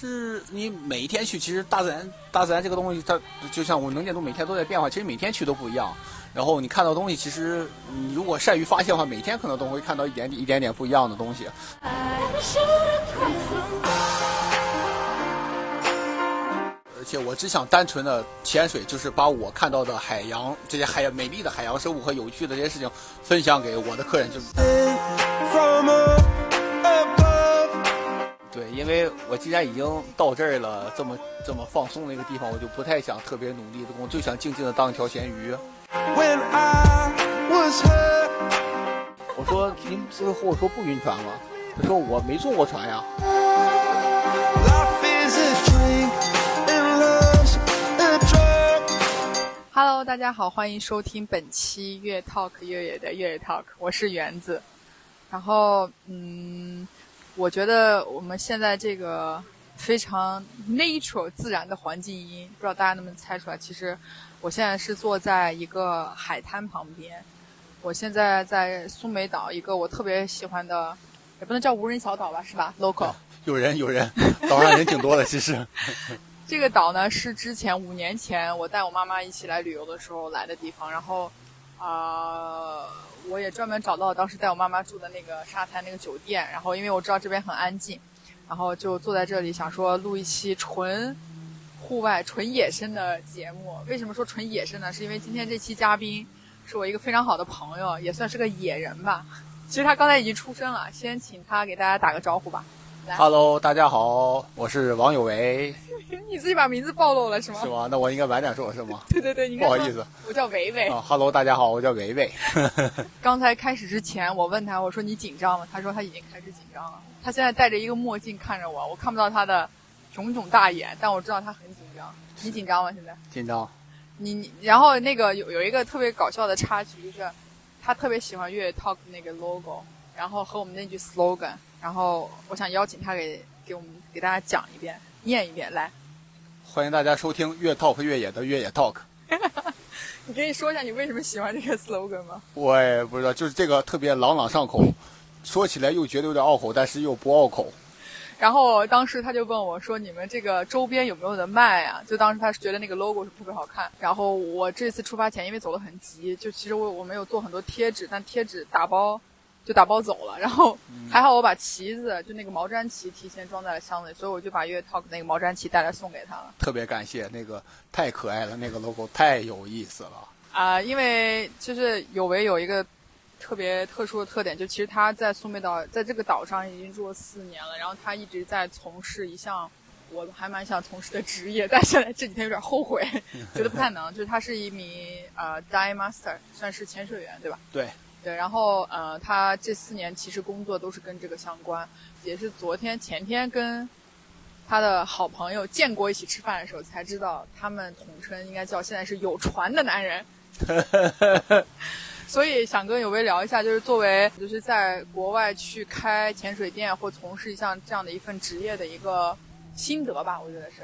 是你每一天去，其实大自然大自然这个东西，它就像我们能见度每天都在变化，其实每天去都不一样。然后你看到东西，其实你如果善于发现的话，每天可能都会看到一点点一点点不一样的东西。而且我只想单纯的潜水，就是把我看到的海洋这些海美丽的海洋生物和有趣的这些事情分享给我的客人，就是。对，因为我既然已经到这儿了，这么这么放松的一个地方，我就不太想特别努力的工，就想静静的当一条咸鱼。我说您不是和我说不晕船吗？他说我没坐过船呀。Hello，大家好，欢迎收听本期越 Talk 越野的越野 Talk，我是园子。然后，嗯。我觉得我们现在这个非常 natural 自然的环境音，不知道大家能不能猜出来？其实我现在是坐在一个海滩旁边，我现在在苏梅岛，一个我特别喜欢的，也不能叫无人小岛吧，是吧？Local 有人有人，岛上人挺多的，其实。这个岛呢是之前五年前我带我妈妈一起来旅游的时候来的地方，然后啊。我也专门找到当时带我妈妈住的那个沙滩那个酒店，然后因为我知道这边很安静，然后就坐在这里想说录一期纯户外、纯野生的节目。为什么说纯野生呢？是因为今天这期嘉宾是我一个非常好的朋友，也算是个野人吧。其实他刚才已经出声了，先请他给大家打个招呼吧。Hello，大家好，我是王有为。你自己把名字暴露了是吗？是吗？那我应该晚点说，是吗？对对对，不好意思，我叫维维。啊，Hello，大家好，我叫维维。刚才开始之前，我问他，我说你紧张吗？他说他已经开始紧张了。他现在戴着一个墨镜看着我，我看不到他的炯炯大眼，但我知道他很紧张。你紧张吗？现在？紧张。你你，然后那个有有一个特别搞笑的插曲，就是他特别喜欢越野 Talk 那个 logo，然后和我们那句 slogan，然后我想邀请他给。给我们给大家讲一遍，念一遍，来。欢迎大家收听越 talk 越野的越野 talk。你可以说一下你为什么喜欢这个 slogan 吗？我也不知道，就是这个特别朗朗上口，说起来又觉得有点拗口，但是又不拗口。然后当时他就问我说：“你们这个周边有没有的卖啊？”就当时他是觉得那个 logo 是特别好看。然后我这次出发前因为走得很急，就其实我我没有做很多贴纸，但贴纸打包。就打包走了，然后还好我把旗子，就那个毛毡旗提前装在了箱子里，所以我就把越 talk 那个毛毡旗带来送给他了。特别感谢，那个太可爱了，那个 logo 太有意思了。啊，因为就是有为有一个特别特殊的特点，就其实他在苏梅岛，在这个岛上已经住了四年了，然后他一直在从事一项我还蛮想从事的职业，但现在这几天有点后悔，觉得不太能。就是他是一名呃 dive master，算是潜水员，对吧？对。对，然后呃，他这四年其实工作都是跟这个相关，也是昨天前天跟他的好朋友建国一起吃饭的时候才知道，他们统称应该叫现在是有船的男人。所以想跟有为聊一下，就是作为就是在国外去开潜水店或从事一项这样的一份职业的一个心得吧，我觉得是。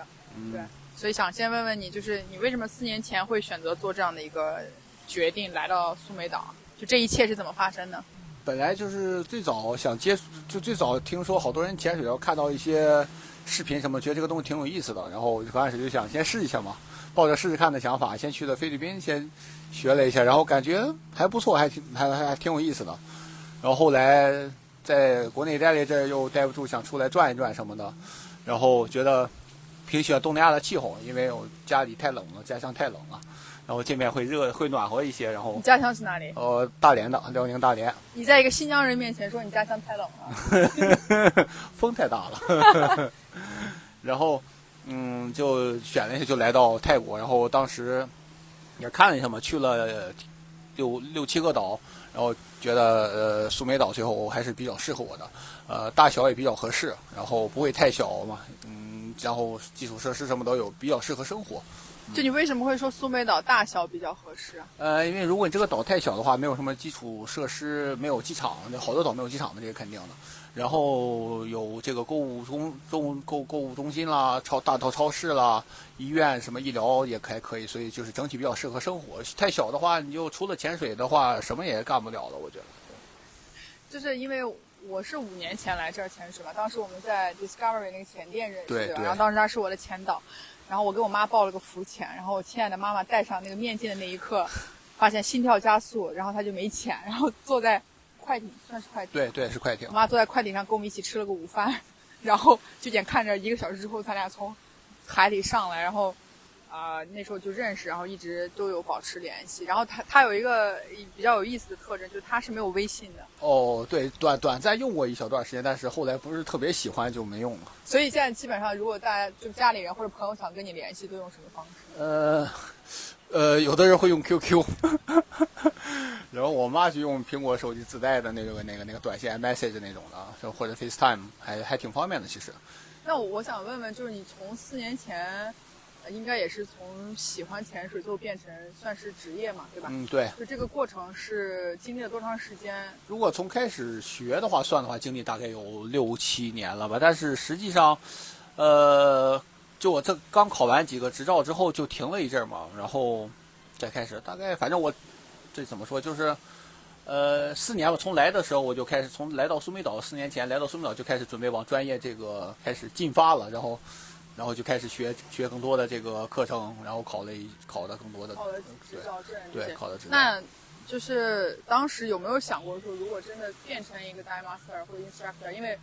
对，所以想先问问你，就是你为什么四年前会选择做这样的一个决定，来到苏梅岛？就这一切是怎么发生的？本来就是最早想接触，就最早听说好多人潜水，然后看到一些视频什么，觉得这个东西挺有意思的，然后刚开始就想先试一下嘛，抱着试试看的想法，先去了菲律宾，先学了一下，然后感觉还不错，还挺还还挺有意思的。然后后来在国内待了一阵，又待不住，想出来转一转什么的，然后觉得挺喜欢东南亚的气候，因为我家里太冷了，家乡太冷了。然后这边会热，会暖和一些。然后你家乡是哪里？呃，大连的，辽宁大连。你在一个新疆人面前说你家乡太冷了，风太大了。然后，嗯，就选了一下，就来到泰国。然后当时也看了一下嘛，去了六六七个岛，然后觉得呃苏梅岛最后还是比较适合我的，呃大小也比较合适，然后不会太小嘛，嗯，然后基础设施什么都有，比较适合生活。就你为什么会说苏梅岛大小比较合适啊？呃，因为如果你这个岛太小的话，没有什么基础设施，没有机场，那好多岛没有机场的，这是肯定的。然后有这个购物中中购购物中心啦，超大到超市啦，医院什么医疗也还可以，所以就是整体比较适合生活。太小的话，你就除了潜水的话，什么也干不了了。我觉得。就是因为我是五年前来这儿潜水嘛，当时我们在 Discovery 那个潜店认识的，然后当时他是我的前导，然后我给我妈报了个浮潜，然后我亲爱的妈妈戴上那个面镜的那一刻，发现心跳加速，然后她就没潜，然后坐在快艇，算是快艇，对对是快艇我。妈坐在快艇上跟我们一起吃了个午饭，然后就眼看着一个小时之后，咱俩从海里上来，然后啊、呃那时候就认识，然后一直都有保持联系。然后他他有一个比较有意思的特征，就是他是没有微信的，哦，对，短短暂用过一小段时间，但是后来不是特别喜欢就没用了。所以现在基本上如果大家就家里人或者朋友想跟你联系，都用什么方式？呃，呃，有的人会用 QQ，然后我妈就用苹果手机自带的那个那个那个短信 message 那种的，或者 FaceTime，还还挺方便的。其实，那我我想问问，就是你从四年前，呃应该也是从喜欢潜水，最后变成算是职业嘛，对吧？嗯，对。就这个过程是经历了多长时间？如果从开始学的话算的话，经历大概有六七年了吧。但是实际上，呃，就我这刚考完几个执照之后就停了一阵儿嘛，然后再开始。大概反正我这怎么说，就是呃四年吧。从来的时候我就开始，从来到苏梅岛四年前来到苏梅岛就开始准备往专业这个开始进发了，然后然后就开始学学更多的这个课程，然后考了一考的更多的考了执照对考的执照。那就是当时有没有想过说，如果真的变成一个 dive master 或者 instructor，因为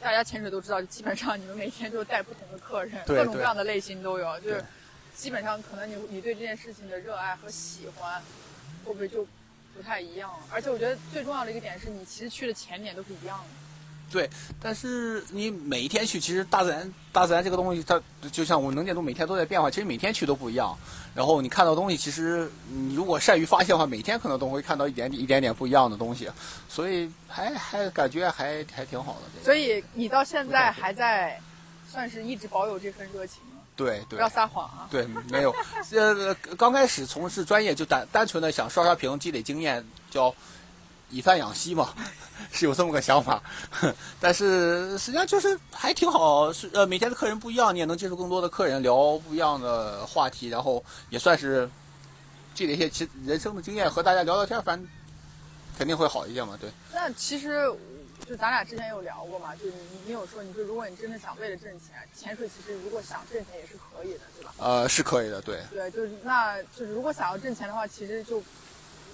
大家潜水都知道，基本上你们每天就带不同的客人，对各种各样的类型都有，就是基本上可能你你对这件事情的热爱和喜欢，会不会就不太一样了？而且我觉得最重要的一个点是你其实去的潜点都是一样的。对，但是你每一天去，其实大自然，大自然这个东西，它就像我们能见度每天都在变化，其实每天去都不一样。然后你看到东西，其实你如果善于发现的话，每天可能都会看到一点点、一点点不一样的东西，所以还还感觉还还挺好的。这个、所以你到现在还在，算是一直保有这份热情吗？对对不要撒谎啊！对，没有，呃，刚开始从事专业就单单纯的想刷刷屏、积累经验，叫以贩养息嘛，是有这么个想法。但是实际上就是还挺好，是呃每天的客人不一样，你也能接触更多的客人，聊不一样的话题，然后也算是积累一些其人生的经验，和大家聊聊天，反正肯定会好一些嘛。对，那其实就咱俩之前有聊过嘛，就你你有说，你说如果你真的想为了挣钱，潜水其实如果想挣钱也是可以的，对吧？呃，是可以的，对。对，就是那就是如果想要挣钱的话，其实就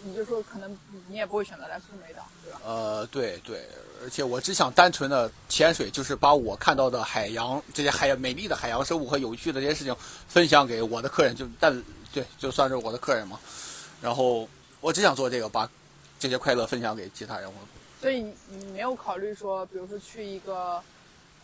你就说可能你也不会选择来苏梅岛，对吧？呃，对对，而且我只想单纯的潜水，就是把我看到的海洋这些海洋美丽的海洋生物和有趣的这些事情分享给我的客人，就但对，就算是我的客人嘛。然后我只想做这个，把这些快乐分享给其他人。我所以你你没有考虑说，比如说去一个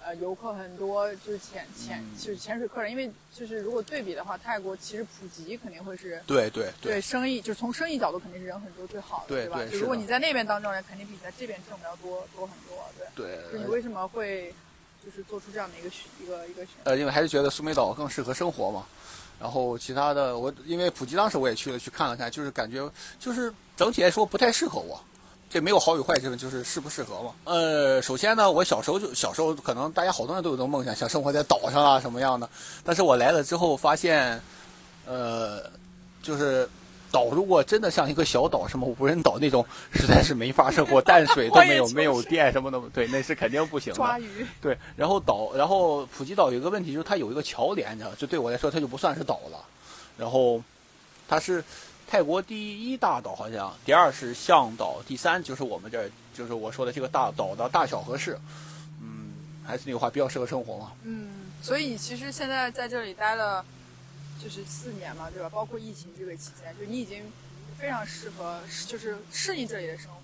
呃游客很多，就是潜潜嗯就是潜水客人，因为就是如果对比的话，泰国其实普及肯定会是。对对对生意，就是从生意角度肯定是人很多最好的，对对的就是如果你在那边当证人，肯定比在这边挣的要多多很多，对。对就你为什么会就是做出这样的一个选一个一个选择？呃，因为还是觉得苏梅岛更适合生活嘛。然后其他的，我因为普吉当时我也去了，去看了看，就是感觉就是整体来说不太适合我。这没有好与坏之分，就是适不适合嘛。呃，首先呢，我小时候就小时候可能大家好多人都有这种梦想，想生活在岛上啊什么样的。但是我来了之后发现，呃，就是岛如果真的像一个小岛，什么无人岛那种，实在是没法生活，淡水都没有，就 是没有电什么的，对，那是肯定不行的。抓鱼，对，然后岛，然后普吉岛有一个问题，就是它有一个桥连着，就对我来说，它就不算是岛了。然后，它是泰国第一大岛，好像第二是象岛，第三就是我们这儿，就是我说的这个大岛的大小合适。嗯，还是那句话，比较适合生活嘛。嗯，所以其实现在在这里待了就是四年嘛，对吧？包括疫情这个期间，就你已经非常适合，就是适应这里的生活。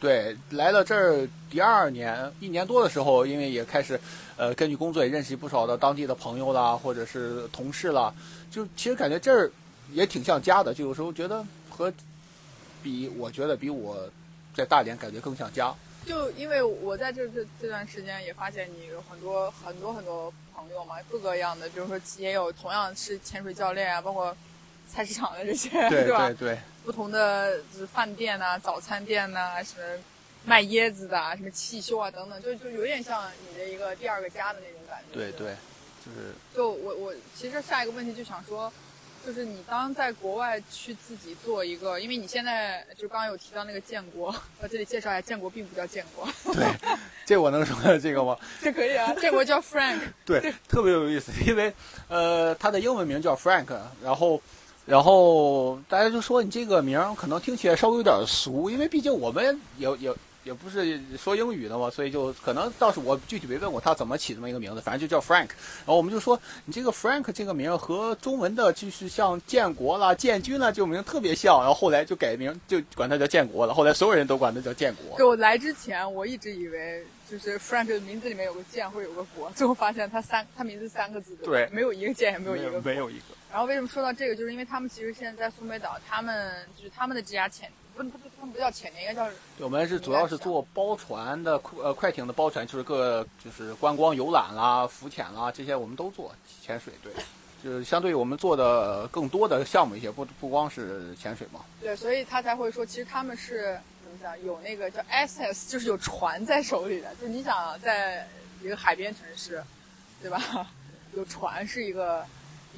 对，来了这儿第二年，一年多的时候，因为也开始，呃，根据工作也认识不少的当地的朋友啦，或者是同事啦，就其实感觉这儿也挺像家的，就有时候觉得和比我觉得比我在大连感觉更像家。就因为我在这这这段时间也发现你有很多很多很多朋友嘛，各个样的，比如说也有同样是潜水教练啊，包括菜市场的这些，对吧对？对不同的就是饭店呐、早餐店呐、什么卖椰子的啊、什么汽修啊等等，就就有点像你的一个第二个家的那种感觉。对对，就是就我我其实下一个问题就想说，就是你当在国外去自己做一个，因为你现在就刚刚有提到那个建国，我这里介绍一下，建国并不叫建国，对，这我能说这个吗？这可以啊，建国叫 Frank，对，特别有意思，因为呃，他的英文名叫 Frank，然后然后大家就说你这个名儿可能听起来稍微有点俗，因为毕竟我们有有。也不是说英语的嘛，所以就可能倒是我具体没问过他怎么起这么一个名字，反正就叫 Frank。然后我们就说你这个 Frank 这个名和中文的就是像建国啦、建军啦这种名特别像，然后后来就改名就管他叫建国了。后来所有人都管他叫建国。对我来之前，我一直以为就是 Frank 的名字里面有个建或者有个国，最后发现他三他名字三个字对，没有一个建也没有一个没有一个。然后为什么说到这个，就是因为他们其实现在在苏梅岛，他们就是他们的这家潜。不不不，他们不叫潜艇，应该叫。我们是主要是做包船的，呃，快艇的包船，就是各就是观光游览啦、浮潜啦这些，我们都做潜水。对，就是相对于我们做的更多的项目一些，不不光是潜水嘛。对，所以他才会说，其实他们是怎么讲？有那个叫 SS，就是有船在手里的。就是你想在一个海边城市，对吧？有船是一个。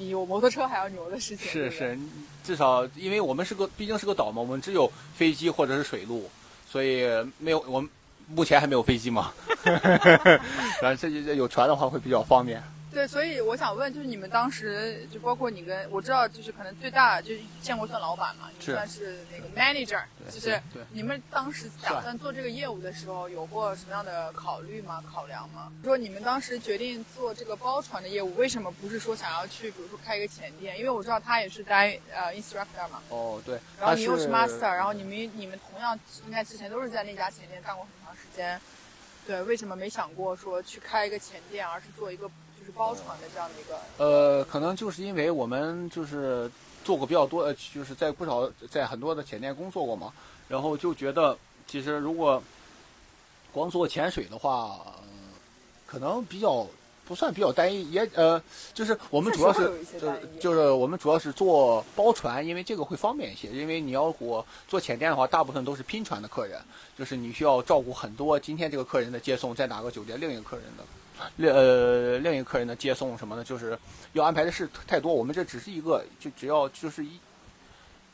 比有摩托车还要牛的事情是是，至少因为我们是个毕竟是个岛嘛，我们只有飞机或者是水路，所以没有我们目前还没有飞机嘛，然后这有船的话会比较方便。对，所以我想问，就是你们当时就包括你跟我知道，就是可能最大就是建国算老板嘛，你算是那个 manager，就是你们当时打算做这个业务的时候，有过什么样的考虑吗？考量吗？说你们当时决定做这个包船的业务，为什么不是说想要去，比如说开一个前店？因为我知道他也是待呃 instructor 嘛。哦，对。然后你又是 master，然后你们你们同样应该之前都是在那家前店干过很长时间。对，为什么没想过说去开一个前店，而是做一个？包船的这样的一个，呃，可能就是因为我们就是做过比较多，呃，就是在不少在很多的潜店工作过嘛，然后就觉得其实如果光做潜水的话，可能比较不算比较单一，也呃，就是我们主要是就是就是我们主要是做包船，因为这个会方便一些，因为你要我做潜店的话，大部分都是拼船的客人，就是你需要照顾很多，今天这个客人的接送在哪个酒店，另一个客人的。另呃，另一个客人的接送什么的，就是要安排的事太多。我们这只是一个，就只要就是一，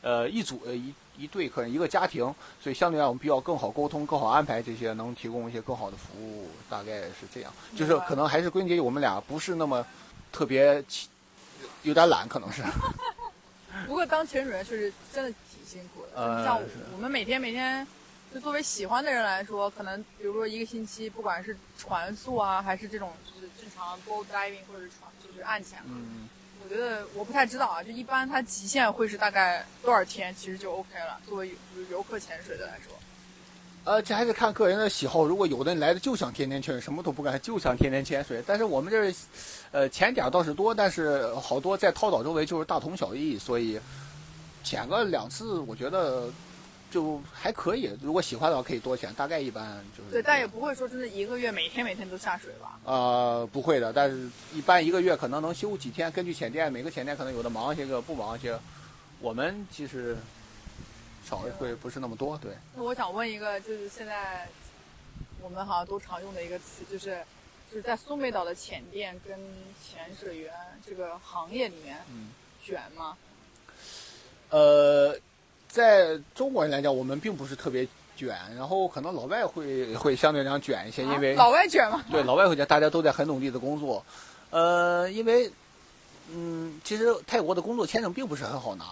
呃，一组一一对客人，一个家庭，所以相对来我们比较更好沟通，更好安排这些，能提供一些更好的服务。大概是这样，就是可能还是归结于我们俩不是那么特别，有点懒，可能是。不过当前主任确实真的挺辛苦的，像我们每天每天。就作为喜欢的人来说，可能比如说一个星期，不管是船速啊，还是这种就是正常 boat diving 或者是船就是岸潜，嗯，我觉得我不太知道啊。就一般它极限会是大概多少天，其实就 OK 了。作为游客潜水的来说，呃，这还得看个人的喜好。如果有的人来的就想天天潜水，什么都不干，就想天天潜水。但是我们这儿，呃，潜点倒是多，但是好多在涛岛周围就是大同小异，所以潜个两次，我觉得。就还可以，如果喜欢的话可以多选，大概一般就是。对，但也不会说真的一个月每天每天都下水吧？呃，不会的，但是一般一个月可能能休几天，根据浅店，每个浅店可能有的忙些个，不忙些。我们其实少会不是那么多，对。那我想问一个，就是现在我们好像都常用的一个词，就是就是在苏梅岛的浅店跟潜水员这个行业里面，嗯，卷吗？呃。在中国人来讲，我们并不是特别卷，然后可能老外会 会相对来讲卷一些，因为老外卷嘛？对，老外会卷，大家都在很努力的工作，呃，因为，嗯，其实泰国的工作签证并不是很好拿。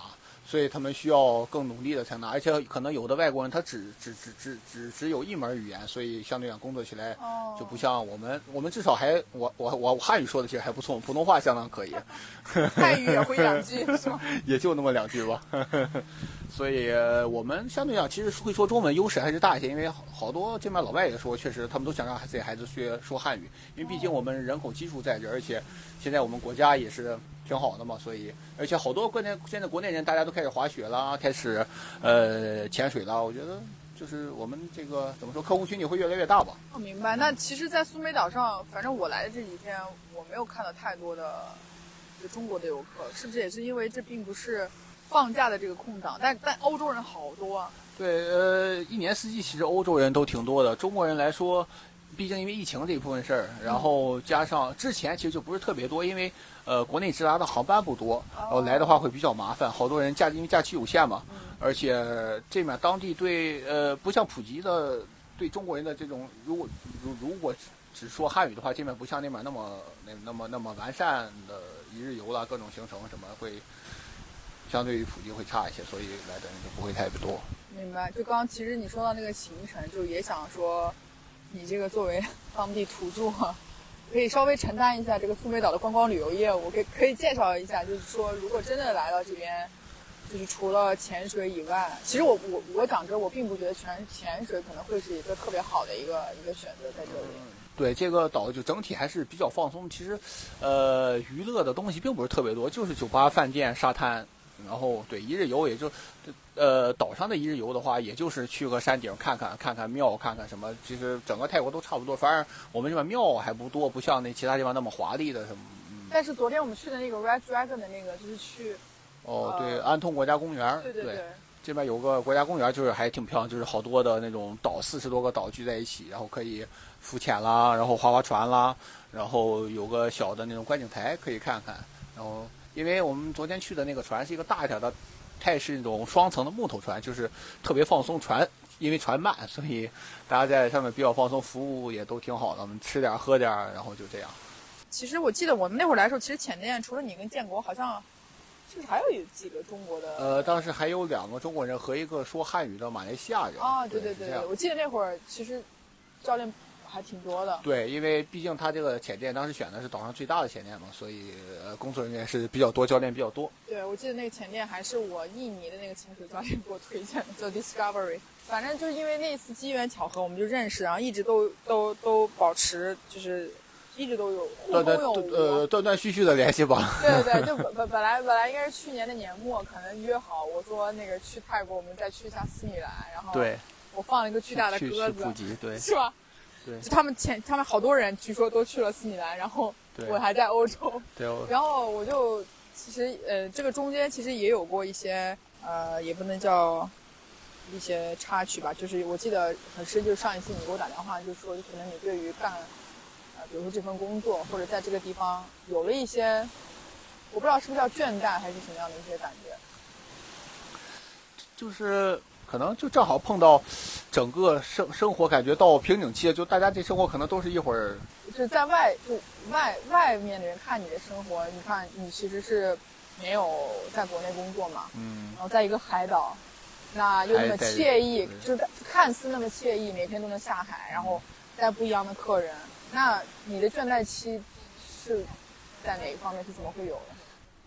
所以他们需要更努力的才能，而且可能有的外国人他只只只只只只有一门语言，所以相对讲工作起来就不像我们，我们至少还我我我汉语说的其实还不错，普通话相当可以，汉语也会两句 是吗？也就那么两句吧，所以我们相对讲其实会说中文优势还是大一些，因为好多这边老外也说，确实他们都想让自己孩子学说汉语，因为毕竟我们人口基数在这，而且现在我们国家也是。挺好的嘛，所以而且好多国内现在国内人大家都开始滑雪啦，开始呃潜水啦。我觉得就是我们这个怎么说，客户群体会越来越大吧。我明白。那其实，在苏梅岛上，反正我来的这几天，我没有看到太多的就中国的游客，是不是也是因为这并不是放假的这个空档？但但欧洲人好多啊。对，呃，一年四季其实欧洲人都挺多的。中国人来说，毕竟因为疫情这一部分事儿，然后加上之前其实就不是特别多，因为。呃，国内直达的航班不多，然后来的话会比较麻烦，好多人假因为假期有限嘛，而且这面当地对呃不像普及的对中国人的这种，如果如如果只说汉语的话，这面不像那边那么那那么那么完善的一日游啦，各种行程什么会相对于普及会差一些，所以来的人就不会太多。明白。就刚其实你说到那个行程，就也想说，你这个作为 当地土著。可以稍微承担一下这个苏梅岛的观光旅游业务，可可以介绍一下，就是说，如果真的来到这边，就是除了潜水以外，其实我我我讲真，我并不觉得全潜水可能会是一个特别好的一个一个选择在这里。对这个岛就整体还是比较放松，其实，呃，娱乐的东西并不是特别多，就是酒吧、饭店、沙滩。然后对一日游也就，呃，岛上的一日游的话，也就是去个山顶看看看看庙，看看什么。其实整个泰国都差不多，反正我们这边庙还不多，不像那其他地方那么华丽的什么。但是昨天我们去的那个 Red Dragon 的那个，就是去。哦，对，安通国家公园。对对对。这边有个国家公园，就是还挺漂亮，就是好多的那种岛，四十多个岛聚在一起，然后可以浮潜啦，然后划划船啦，然后有个小的那种观景台可以看看，然后。因为我们昨天去的那个船是一个大一点的，它也是那种双层的木头船，就是特别放松。船因为船慢，所以大家在上面比较放松，服务也都挺好的。我们吃点喝点，然后就这样。其实我记得我们那会儿来的时候，其实浅店除了你跟建国，好像是不是还有几个中国的？呃，当时还有两个中国人和一个说汉语的马来西亚人。啊，对对对，我记得那会儿其实教练。还挺多的，对，因为毕竟他这个潜店当时选的是岛上最大的潜店嘛，所以工作人员是比较多，教练比较多。对，我记得那个潜店还是我印尼的那个潜水教练给我推荐的，叫 Discovery。反正就是因为那次机缘巧合，我们就认识，然后一直都都都保持，就是一直都有互通有无，呃，断断续续的联系吧。对对对，就本本本来本来应该是去年的年末，可能约好，我说那个去泰国，我们再去一下斯米兰，然后对，我放了一个巨大的鸽子，对，是吧？对，他们前他们好多人据说都去了斯米兰，然后我还在欧洲。对。然后我就其实呃，这个中间其实也有过一些呃，也不能叫一些插曲吧。就是我记得很深，就是上一次你给我打电话，就说可能你对于干呃，比如说这份工作或者在这个地方有了一些，我不知道是不是叫倦怠还是什么样的一些感觉。就是。可能就正好碰到，整个生生活感觉到瓶颈期，就大家这生活可能都是一会儿。就在外就外外面的人看你的生活，你看你其实是没有在国内工作嘛，嗯，然后在一个海岛，那又那么惬意，就是看似那么惬意，每天都能下海，然后带不一样的客人，那你的倦怠期是在哪一方面是怎么会有的？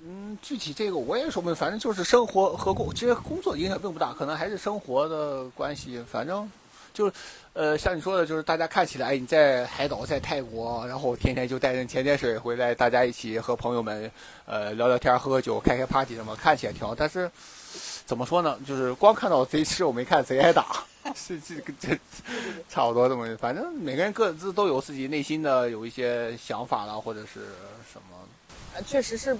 嗯，具体这个我也说不，反正就是生活和工，其实工作影响并不大，可能还是生活的关系。反正就，呃，像你说的，就是大家看起来你在海岛，在泰国，然后天天就带人潜潜水回来，大家一起和朋友们，呃，聊聊天、喝喝酒、开开 party 什么，看起来挺好。但是怎么说呢？就是光看到贼吃，我没看贼挨打，是这个这差不多这么。反正每个人各自都有自己内心的有一些想法了，或者是什么。呃，确实是。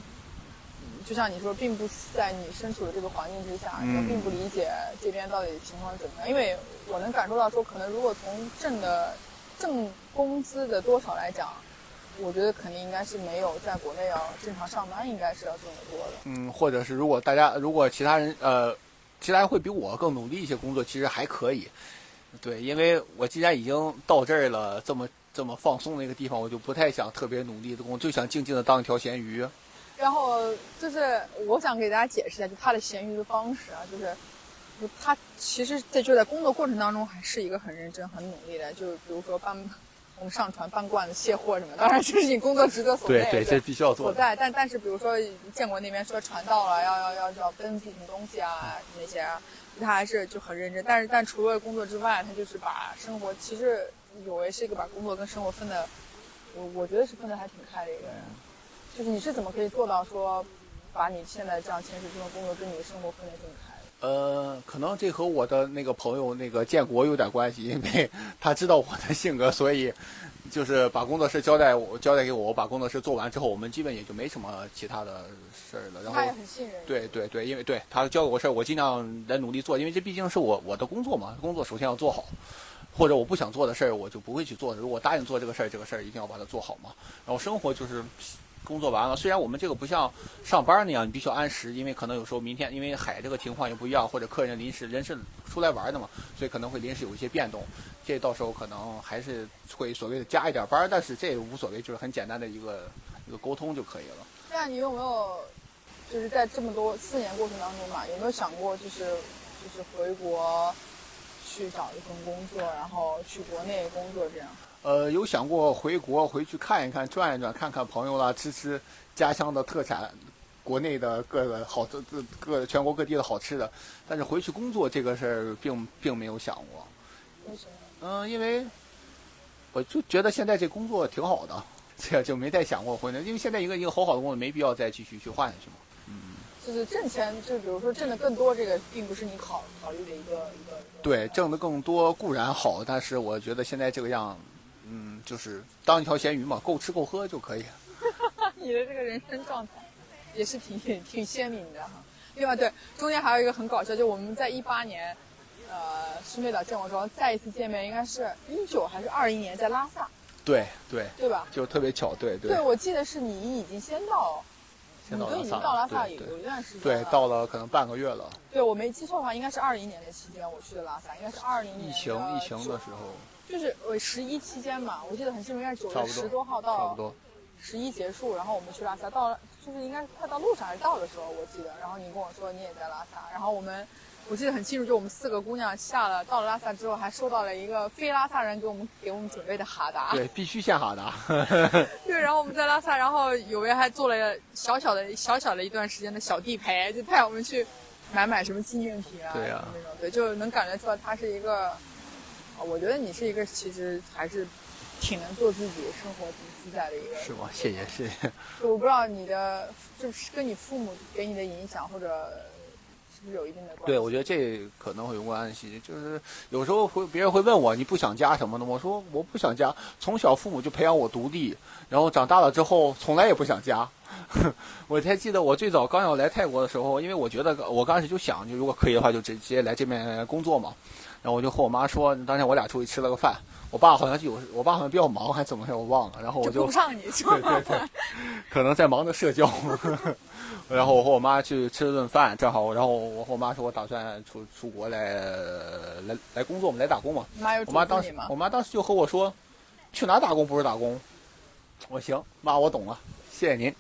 就像你说，并不在你身处的这个环境之下，你并不理解这边到底情况怎么样。因为我能感受到，说可能如果从挣的挣工资的多少来讲，我觉得肯定应该是没有在国内要正常上班，应该是要挣得多的。嗯，或者是如果大家如果其他人呃，其他人会比我更努力一些工作，其实还可以。对，因为我既然已经到这儿了，这么这么放松的一个地方，我就不太想特别努力的工作，就想静静的当一条咸鱼。然后就是我想给大家解释一下，就他的咸鱼的方式啊，就是，他其实在就在工作过程当中还是一个很认真、很努力的。就比如说搬我们上船、搬罐子、卸货什么，当然这是你工作职责所在。对对，这必须要做。所在，但但是比如说建国那边说船到了，要要要要登记什么东西啊那些，他还是就很认真。但是但除了工作之外，他就是把生活其实有为是一个把工作跟生活分的，我我觉得是分的还挺开的一个人。就是你是怎么可以做到说，把你现在这样潜水这份工作跟你的生活分得这么开？呃，可能这和我的那个朋友那个建国有点关系，因为他知道我的性格，所以就是把工作室交代我交代给我，我把工作室做完之后，我们基本也就没什么其他的事儿了。然后他也很信任。对对对，因为对他交给我事儿，我尽量来努力做，因为这毕竟是我我的工作嘛，工作首先要做好。或者我不想做的事儿，我就不会去做。如果答应做这个事儿，这个事儿一定要把它做好嘛。然后生活就是。工作完了，虽然我们这个不像上班那样，你必须要按时，因为可能有时候明天因为海这个情况也不一样，或者客人临时人是出来玩的嘛，所以可能会临时有一些变动。这到时候可能还是会所谓的加一点班，但是这也无所谓，就是很简单的一个一个沟通就可以了。那你有没有就是在这么多四年过程当中嘛，有没有想过就是就是回国去找一份工作，然后去国内工作这样？呃，有想过回国回去看一看、转一转，看看朋友啦，吃吃家乡的特产，国内的各个好各各全国各地的好吃的。但是回去工作这个事儿，并并没有想过。为什么？嗯，因为我就觉得现在这工作挺好的，这就没再想过回来。因为现在一个一个好好的工作，没必要再继续去换下去嘛。嗯，就是挣钱，就比如说挣的更多，这个并不是你考考虑的一个一个。对，挣的更多固然好，但是我觉得现在这个样，嗯，就是当一条咸鱼嘛，够吃够喝就可以。你的这个人生状态也是挺挺鲜明的哈。另外，对，中间还有一个很搞笑，就我们在一八年。呃，苏梅岛见过之后，再一次见面应该是一九还是二一年，在拉萨。对对对吧？就特别巧，对对。对，我记得是你已经先到，先到拉萨，已经到拉萨有有一段时间。对，到了可能半个月了。对，我没记错的话，应该是二一年的期间我去的拉萨，应该是二零年。疫情疫情的时候。就是呃十一期间嘛，我记得很清楚，应该是九月十多号到十一结束，然后我们去拉萨，到了就是应该是快到路上还是到的时候，我记得，然后你跟我说你也在拉萨，然后我们。我记得很清楚，就我们四个姑娘下了到了拉萨之后，还收到了一个非拉萨人给我们给我们准备的哈达。对，必须下哈达。对，然后我们在拉萨，然后有人还做了小小的小小的一段时间的小地陪，就带我们去买买什么纪念品啊，对啊，那种，对，就能感觉出来他是一个，我觉得你是一个其实还是挺能做自己、生活挺自在的一个。是吗？谢谢谢谢。我不知道你的就是跟你父母给你的影响或者。是不是有一定的关系？对，我觉得这可能会有关系。就是有时候会别人会问我你不想家什么的，我说我不想家。从小父母就培养我独立，然后长大了之后从来也不想家。我才记得我最早刚要来泰国的时候，因为我觉得我刚开始就想，就如果可以的话就直接来这边工作嘛。然后我就和我妈说，当天我俩出去吃了个饭。我爸好像就有，我爸好像比较忙还怎么样，我忘了。然后我就不上你，对对对，可能在忙着社交。然后我和我妈去吃了顿饭，正好，然后我和我妈说，我打算出出国来来来工作嘛，来打工嘛。我妈当时，我妈当时就和我说，去哪打工不是打工。我行，妈，我懂了，谢谢您。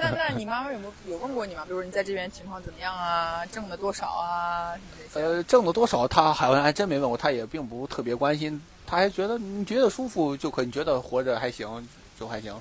那那你妈妈有没有有问过你吗？比如说你在这边情况怎么样啊？挣了多少啊？呃，挣了多少，她好像还真没问过，她也并不特别关心。她还觉得你觉得舒服就可以，你觉得活着还行就还行。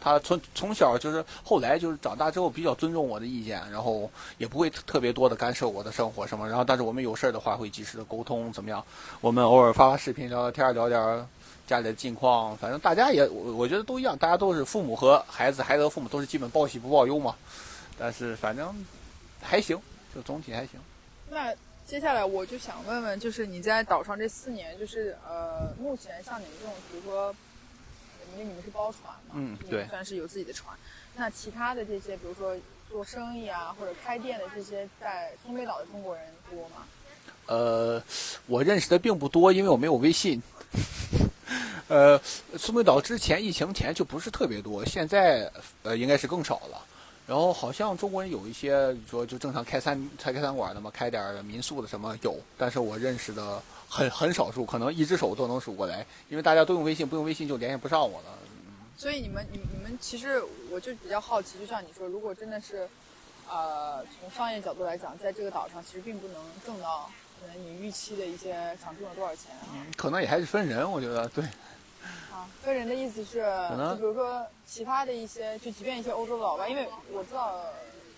她从从小就是后来就是长大之后比较尊重我的意见，然后也不会特别多的干涉我的生活什么。然后但是我们有事儿的话会及时的沟通，怎么样？我们偶尔发发视频聊聊天，聊点。家里的近况，反正大家也我我觉得都一样，大家都是父母和孩子，孩子和父母都是基本报喜不报忧嘛。但是反正还行，就总体还行。那接下来我就想问问，就是你在岛上这四年，就是呃，目前像你们这种，比如说，因为你们是包船嘛，嗯，对，算是有自己的船。那其他的这些，比如说做生意啊，或者开店的这些，在东北岛的中国人多吗？呃，我认识的并不多，因为我没有微信。呃，苏梅岛之前疫情前就不是特别多，现在呃应该是更少了。然后好像中国人有一些说就正常开餐开开餐馆的嘛，开点民宿的什么有，但是我认识的很很少数，可能一只手都能数过来，因为大家都用微信，不用微信就联系不上我了。所以你们你你们其实我就比较好奇，就像你说，如果真的是呃从商业角度来讲，在这个岛上其实并不能挣到。可能你预期的一些想挣了多少钱啊？嗯，可能也还是分人，我觉得对。啊，分人的意思是，就比如说其他的一些，就即便一些欧洲的老外，因为我知道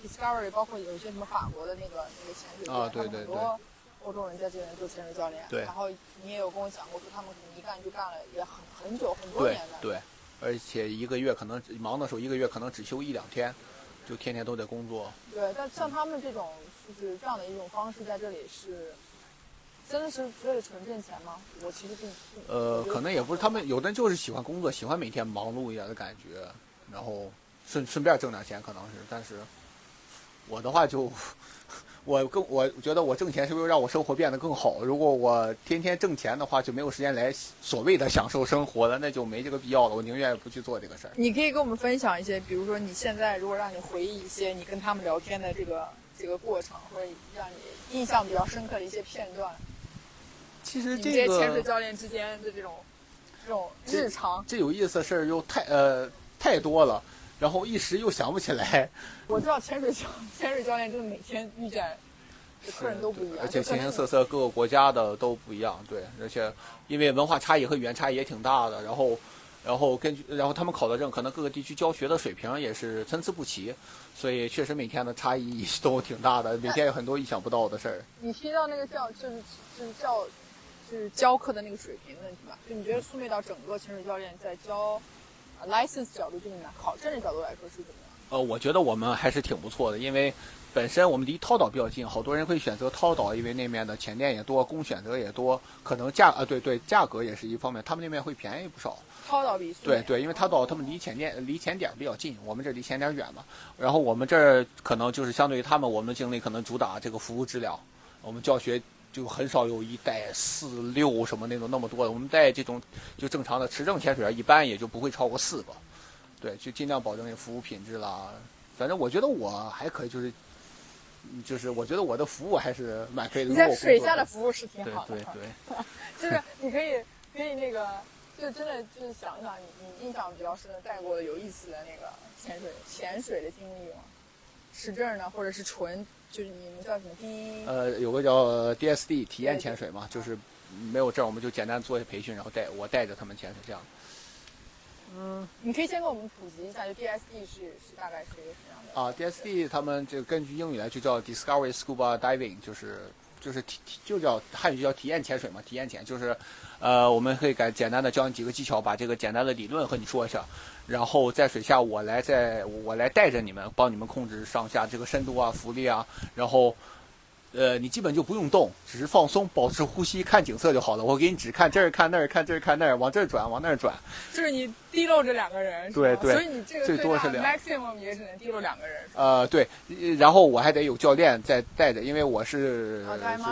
Discovery 包括有一些什么法国的那个那个潜水对对对很多欧洲人在这边做潜水教练。对。然后你也有跟我讲过，说他们可能一干就干了也很很久很多年的。对对，而且一个月可能忙的时候，一个月可能只休一两天，就天天都在工作。对，但像他们这种就是这样的一种方式，在这里是。真的是为了纯挣钱吗？我其实并呃，可能也不是，他们有的人就是喜欢工作，喜欢每天忙碌一点的感觉，然后顺顺便挣点钱，可能是。但是我的话就，我更我觉得我挣钱是为了让我生活变得更好。如果我天天挣钱的话，就没有时间来所谓的享受生活了，那就没这个必要了。我宁愿不去做这个事儿。你可以跟我们分享一些，比如说你现在如果让你回忆一些你跟他们聊天的这个这个过程，或者让你印象比较深刻的一些片段。其实这个潜水教练之间的这种这种日常，这有意思的事儿又太呃太多了。然后一时又想不起来。我知道潜水教潜水教练真的每天遇见客人都不一样，而且形形色色，各个国家的都不一样。对，而且因为文化差异和语言差异也挺大的。然后，然后根据然后他们考的证，可能各个地区教学的水平也是参差不齐，所以确实每天的差异 都挺大的。每天有很多意想不到的事儿。你提到那个教就是就是教就是教课的那个水平问题吧？就你觉得苏梅岛整个潜水教练在教？license 角度就是考证的角度来说是怎么样？呃，我觉得我们还是挺不错的，因为本身我们离涛岛比较近，好多人会选择涛岛，因为那面的潜店也多，供选择也多，可能价呃对对价格也是一方面，他们那边会便宜不少。涛岛比对对，因为涛岛他们离潜店离前点比较近，我们这离前点远嘛。然后我们这儿可能就是相对于他们，我们的经理可能主打这个服务质量，我们教学。就很少有一带四六什么那种那么多的，我们带这种就正常的持证潜水员，一般也就不会超过四个，对，就尽量保证这服务品质啦。反正我觉得我还可以，就是就是我觉得我的服务还是蛮可以的。你在水下的服务是挺好的，对对对，就是你可以可以那个，就真的就是想想你你印象比较深的带过的有意思的那个潜水潜水的经历吗？持证呢，或者是纯。就是你们叫什么？呃，有个叫 DSD 体验潜水嘛，就是没有证，我们就简单做一些培训，然后带我带着他们潜水这样。嗯，你可以先给我们普及一下，就 DSD 是是大概是一个什么样的？啊，DSD 他们就根据英语来就叫 Discovery Scuba Diving，就是就是体就叫汉语叫体验潜水嘛，体验潜就是，呃，我们可以简简单的教你几个技巧，把这个简单的理论和你说一下。然后在水下，我来在我来带着你们，帮你们控制上下这个深度啊、浮力啊，然后。呃，你基本就不用动，只是放松，保持呼吸，看景色就好了。我给你只看这儿，看那儿，看这儿，看那儿，往这儿转，往那儿转。就是你提漏这两个人，对对。所以你这个最多是两 maximum 也只能滴漏两个人。呃，对，然后我还得有教练在带着，因为我是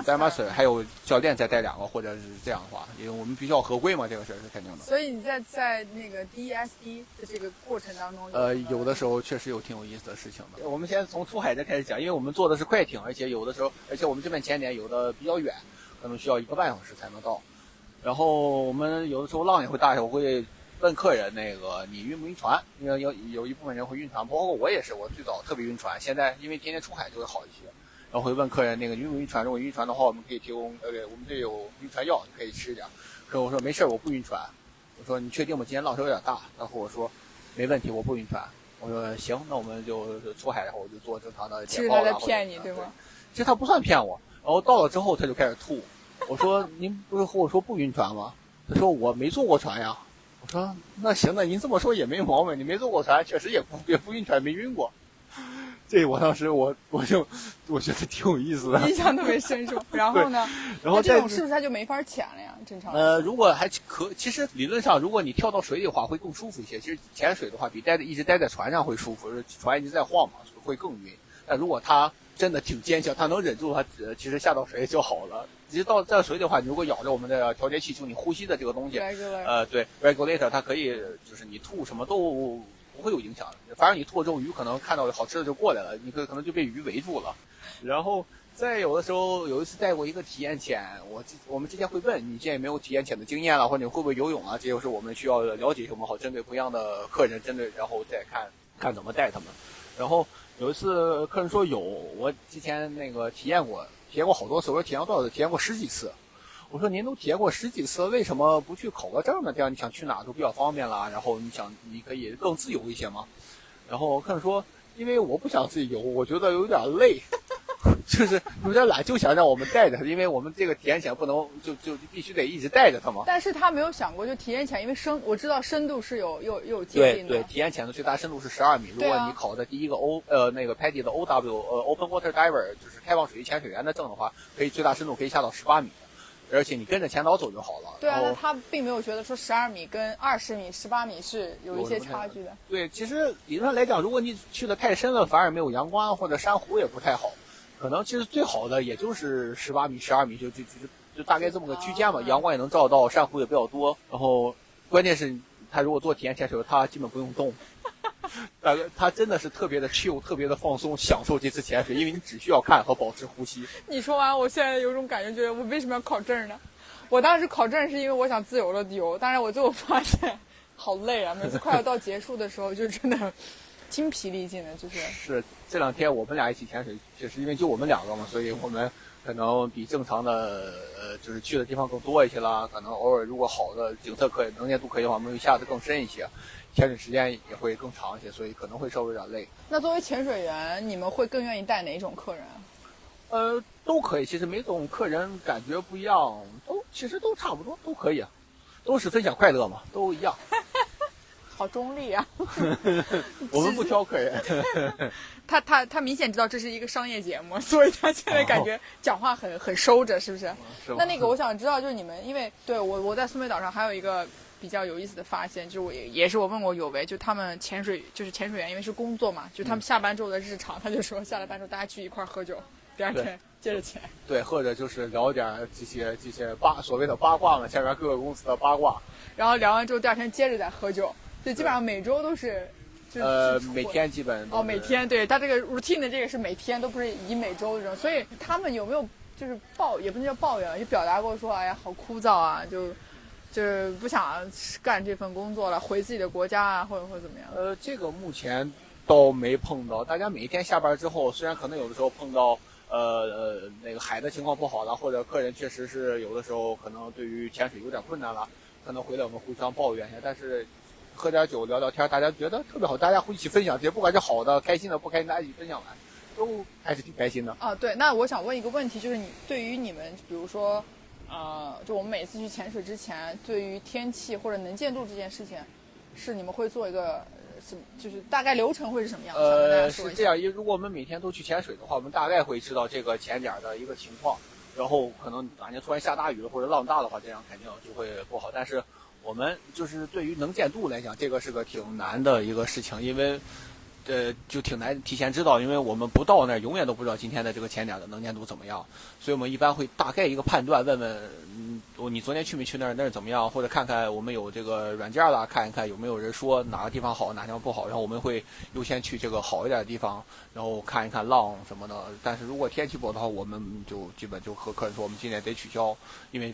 带 master，还有教练再带两个，或者是这样的话，因为我们必须要合规嘛，这个事儿是肯定的。所以你在在那个 DSD 的这个过程当中，呃，有的时候确实有挺有意思的事情的。我们先从出海这开始讲，因为我们坐的是快艇，而且有的时候。而且我们这边前点有的比较远，可能需要一个半小时才能到。然后我们有的时候浪也会大，我会问客人那个你晕不晕船？因为有有一部分人会晕船，包括我也是，我最早特别晕船，现在因为天天出海就会好一些。然后会问客人那个晕不晕船？如果晕船的话，我们可以提供呃，我们这有晕船药，你可以吃点。可我说没事我不晕船。我说你确定吗？今天浪潮有点大。然后我说没问题，我不晕船。我说行，那我们就出海，然后我就做正常的其实他在骗你，对吗？其实他不算骗我，然后到了之后他就开始吐。我说：“您不是和我说不晕船吗？”他说：“我没坐过船呀。”我说：“那行，那您这么说也没毛病。你没坐过船，确实也不也不晕船，没晕过。”这我当时我我就我觉得挺有意思的，印象特别深刻。然后呢？然后这种是不是他就没法潜了呀？正常？呃，如果还可，其实理论上，如果你跳到水里的话，会更舒服一些。其实潜水的话，比待在一直待在船上会舒服，船一直在晃嘛，会更晕。但如果他真的挺坚强，他能忍住，他其实下到水就好了。其实到在水里的话，你如果咬着我们的调节器，就你呼吸的这个东西，呃，对，regulator，它可以就是你吐什么都不会有影响。反正你吐了之后，鱼可能看到好吃的就过来了，你可可能就被鱼围住了。然后再有的时候，有一次带过一个体验潜，我我们之前会问你现在有没有体验潜的经验了，或者你会不会游泳啊？这就是我们需要了解什么好，针对不一样的客人，针对然后再看看怎么带他们，然后。有一次客人说有，我之前那个体验过，体验过好多次，我说体验多少次？体验过十几次。我说您都体验过十几次，为什么不去考个证呢？这样你想去哪都比较方便了，然后你想你可以更自由一些嘛。然后客人说，因为我不想自己游，我觉得有点累。就是有点懒，就想让我们带着他，因为我们这个体验潜不能就就必须得一直带着他嘛。但是他没有想过，就体验潜，因为深我知道深度是有有有界定的。对对，体验潜的最大深度是十二米。如果你考的第一个 O 呃那个 PADI 的 OW 呃 Open Water Diver 就是开放水域潜水员的证的话，可以最大深度可以下到十八米，而且你跟着前导走就好了。对啊，那他并没有觉得说十二米跟二十米、十八米是有一些差距的。对，其实理论上来讲，如果你去的太深了，反而没有阳光或者珊瑚也不太好。可可能其实最好的也就是十八米、十二米，就就就就大概这么个区间吧，阳光也能照到，珊瑚也比较多。然后关键是，他如果做体验潜水，他基本不用动，大哥他真的是特别的 chill，特别的放松，享受这次潜水，因为你只需要看和保持呼吸。你说完，我现在有种感觉，觉得我为什么要考证呢？我当时考证是因为我想自由的游，但是我最后发现好累啊！每次快要到结束的时候，就真的精疲力尽的，就是。是这两天我们俩一起潜水，就是因为就我们两个嘛，所以我们可能比正常的呃，就是去的地方更多一些啦。可能偶尔如果好的景色可以、能见度可以的话，我们会下的更深一些，潜水时间也会更长一些，所以可能会稍微有点累。那作为潜水员，你们会更愿意带哪种客人？呃，都可以。其实每种客人感觉不一样，都其实都差不多，都可以，都是分享快乐嘛，都一样。好中立啊！我们不挑客人。他他他明显知道这是一个商业节目，所以他现在感觉讲话很很收着，是不是？那那个我想知道，就是你们，因为对我我在苏梅岛上还有一个比较有意思的发现，就是我也也是我问过有为，就他们潜水就是潜水员，因为是工作嘛，就他们下班之后的日常，他就说下了班之后大家聚一块喝酒。第二天接着潜，对，或者就是聊点这些这些八所谓的八卦嘛，下边各个公司的八卦。然后聊完之后，第二天接着再喝酒，就基本上每周都是。呃，每天基本。哦，每天，对他这个 routine 的这个是每天，都不是以每周这种。所以他们有没有就是抱，也不能叫抱怨，就表达过说，哎呀，好枯燥啊，就就是不想干这份工作了，回自己的国家啊，或者或者怎么样？呃，这个目前倒没碰到。大家每一天下班之后，虽然可能有的时候碰到。呃呃，那个海的情况不好了，或者客人确实是有的时候可能对于潜水有点困难了，可能回来我们互相抱怨一下。但是喝点酒聊聊天，大家觉得特别好，大家会一起分享这些，不管是好的、开心的、不开心的，一起分享完，都还是挺开心的。啊，对，那我想问一个问题，就是你对于你们，比如说，呃，就我们每次去潜水之前，对于天气或者能见度这件事情，是你们会做一个什。就是大概流程会是什么样？呃，是这样，因为如果我们每天都去潜水的话，我们大概会知道这个潜点的一个情况。然后可能哪天突然下大雨了或者浪大的话，这样肯定就会不好。但是我们就是对于能见度来讲，这个是个挺难的一个事情，因为。呃，就挺难提前知道，因为我们不到那儿，永远都不知道今天的这个前点的能见度怎么样，所以我们一般会大概一个判断，问问，嗯，你昨天去没去那儿，那儿怎么样？或者看看我们有这个软件了，看一看有没有人说哪个地方好，哪地方不好，然后我们会优先去这个好一点的地方，然后看一看浪什么的。但是如果天气不好的话，我们就基本就和客人说，我们今天得取消，因为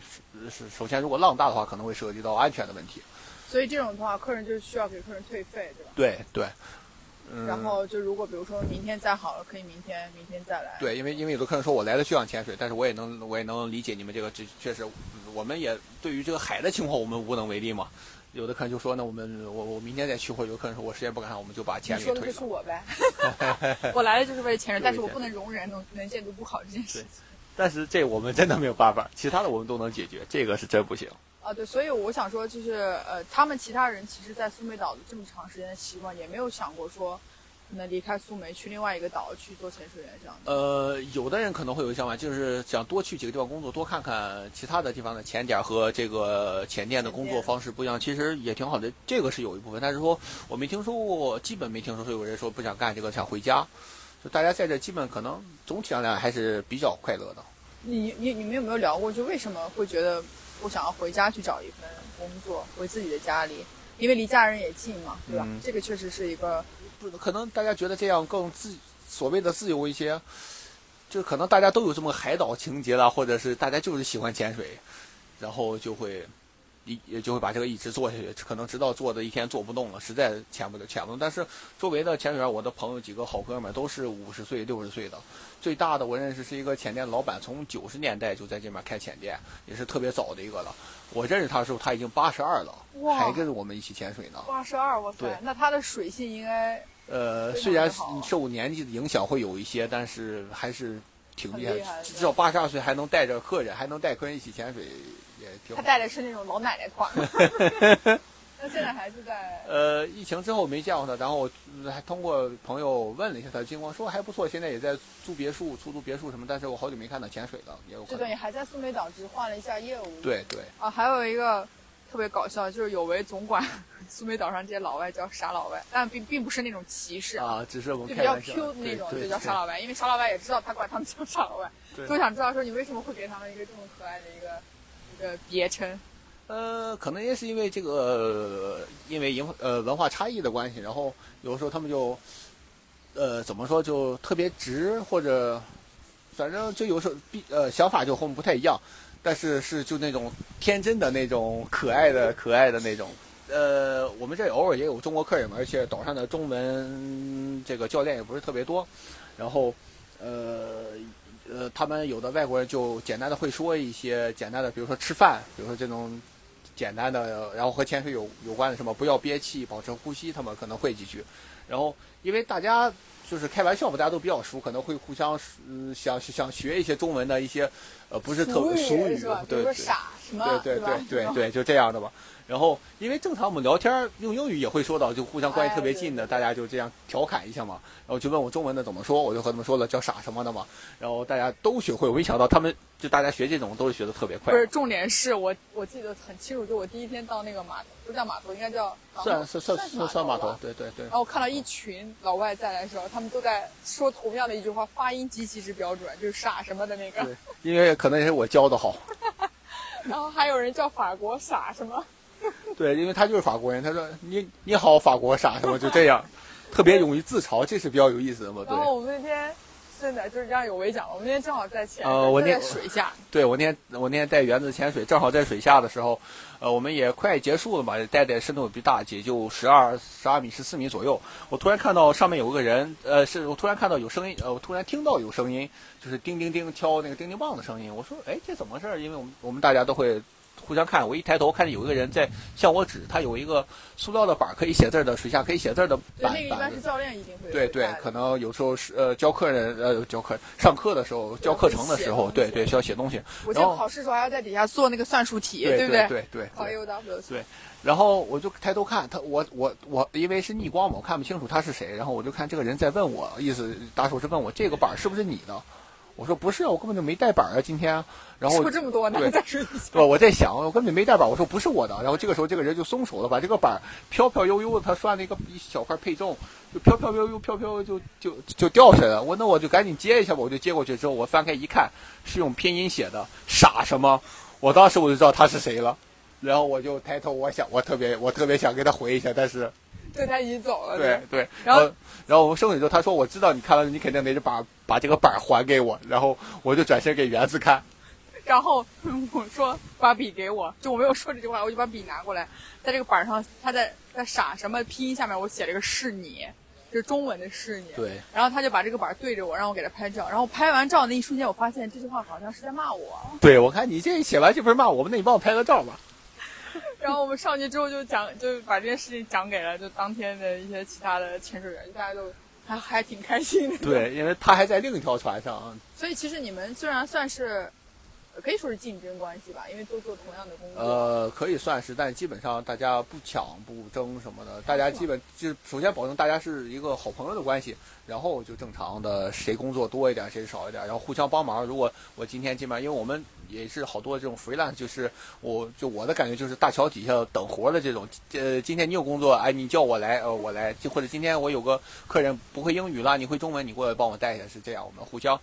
是首先如果浪大的话，可能会涉及到安全的问题。所以这种的话，客人就需要给客人退费，对吧？对对。然后就如果比如说明天再好了，可以明天明天再来。对，因为因为有的客人说我来了就想潜水，但是我也能我也能理解你们这个，这确实，我们也对于这个海的情况我们无能为力嘛。有的客人就说那我们我我明天再去，或者有客人说我时间不赶上，我们就把钱给退了。说的就是我呗，我来了就是为了潜水，但是我不能容忍能能见度不好这件事情。但是这我们真的没有办法，其他的我们都能解决，这个是真不行。啊，对，所以我想说，就是呃，他们其他人其实，在苏梅岛的这么长时间的习惯，也没有想过说。那离开苏梅去另外一个岛去做潜水员这样的。呃，有的人可能会有想法，就是想多去几个地方工作，多看看其他的地方的潜点和这个潜店的工作方式不一样，其实也挺好的。这个是有一部分，但是说我没听说过，基本没听说说有人说不想干这个想回家。就大家在这基本可能总体上来还是比较快乐的。你你你们有没有聊过，就为什么会觉得不想要回家去找一份工作，回自己的家里？因为离家人也近嘛，对吧？这个确实是一个。不，可能大家觉得这样更自，所谓的自由一些，就可能大家都有这么海岛情节了，或者是大家就是喜欢潜水，然后就会一也就会把这个一直做下去，可能直到做的一天做不动了，实在潜不了潜不动。但是周围的潜水员，我的朋友几个好哥们都是五十岁、六十岁的，最大的我认识是一个潜店老板，从九十年代就在这边开潜店，也是特别早的一个了。我认识他的时候他已经八十二了，还跟着我们一起潜水呢。八十二，我对，那他的水性应该。呃，虽然受年纪的影响会有一些，但是还是挺厉害。至少八十二岁还能带着客人，还能带客人一起潜水，他带的是那种老奶奶团。那现在还是在。呃，疫情之后没见过他，然后我还通过朋友问了一下他的情况，说还不错，现在也在租别墅、出租别墅什么。但是我好久没看他潜水了，也有。这对，还在苏梅岛，只换了一下业务。对对。啊，还有一个特别搞笑，就是有为总管苏梅岛上这些老外叫傻老外，但并并不是那种歧视啊，只是我们就比较 Q 的那种，就叫傻老外，因为傻老外也知道他管他们叫傻老外，对就想知道说你为什么会给他们一个这么可爱的一个一呃别称。呃，可能也是因为这个，因为文呃文化差异的关系，然后有时候他们就，呃，怎么说就特别直，或者反正就有时候比呃想法就和我们不太一样，但是是就那种天真的那种可爱的可爱的那种。呃，我们这偶尔也有中国客人嘛，而且岛上的中文这个教练也不是特别多，然后呃呃，他们有的外国人就简单的会说一些简单的，比如说吃饭，比如说这种简单的，然后和潜水有有关的什么不要憋气，保持呼吸，他们可能会几句。然后因为大家就是开玩笑嘛，大家都比较熟，可能会互相嗯想想学一些中文的一些呃不是特俗俗语对对对对对，就这样的吧。然后，因为正常我们聊天儿用英语也会说到，就互相关系特别近的，大家就这样调侃一下嘛。然后就问我中文的怎么说，我就和他们说了叫傻什么的嘛。然后大家都学会，我没想到他们就大家学这种都是学的特别快不。是，重点是我我记得很清楚，就我第一天到那个码头，不叫码头，应该叫算算算是算算码头，对对对然。后我看到一群老外在来的时候，他们都在说同样的一句话，发音极其之标准，就是傻什么的那个。对，因为可能也是我教的好，然后还有人叫法国傻什么，对，因为他就是法国人，他说你你好法国傻什么就这样，特别勇于自嘲，这是比较有意思的嘛，对然。后我们那天真的就是让有围讲了，我们那天正好在潜呃我那在水下，对我那天我那天带园子潜水，正好在水下的时候，呃，我们也快结束了嘛，带的深度也不大，也就十二十二米、十四米左右。我突然看到上面有个人，呃，是我突然看到有声音，呃，我突然听到有声音，就是叮叮叮敲那个叮叮棒的声音。我说，哎，这怎么回事儿？因为我们我们大家都会互相看，我一抬头看见有一个人在向我指，他有一个塑料的板儿可以写字儿的，水下可以写字儿的对，板那个一般。是教练一定会对对可能有时候是呃教客人呃教课上课的时候教课程的时候，对对需要写东西。我记得考试的时候还要在底下做那个算术题，对不对？对对考对 U W 对然后我就抬头看他，我我我，因为是逆光嘛，我看不清楚他是谁。然后我就看这个人在问我，意思打手是问我这个板儿是不是你的？我说不是啊，我根本就没带板儿啊，今天。然后说这么多呢，对在水底下。对吧？我在想，我根本就没带板儿，我说不是我的。然后这个时候，这个人就松手了，把这个板儿飘飘悠悠的，他算了一个一小块配重，就飘飘悠悠，飘飘就就就掉下来了。我那我就赶紧接一下吧，我就接过去之后，我翻开一看，是用拼音写的“傻什么”，我当时我就知道他是谁了。然后我就抬头，我想，我特别，我特别想给他回一下，但是，对他已经走了，对对，然后后，然后我们生水之后，他说我知道你看了，你肯定得把把这个板还给我，然后我就转身给园子看，然后我说把笔给我，就我没有说这句话，我就把笔拿过来，在这个板上，他在在傻什么拼音下面我写了一个是你，就是中文的是你。对，然后他就把这个板对着我，让我给他拍照。然后拍完照那一瞬间，我发现这句话好像是在骂我。对我看你这写完这不是骂我吗，那你帮我拍个照吧。然后我们上去之后就讲，就把这件事情讲给了就当天的一些其他的潜水员，大家都还还挺开心的。对，因为他还在另一条船上。所以其实你们虽然算是，呃可以说是竞争关系吧，因为都做同样的工作。呃，可以算是，但基本上大家不抢不争什么的，大家基本就是首先保证大家是一个好朋友的关系，然后就正常的谁工作多一点谁少一点，然后互相帮忙。如果我今天基本上，因为我们也是好多这种 freelance，就是我就我的感觉就是大桥底下等活的这种，呃，今天你有工作，哎，你叫我来，呃，我来，就或者今天我有个客人不会英语啦，你会中文，你过来帮我带一下，是这样，我们互相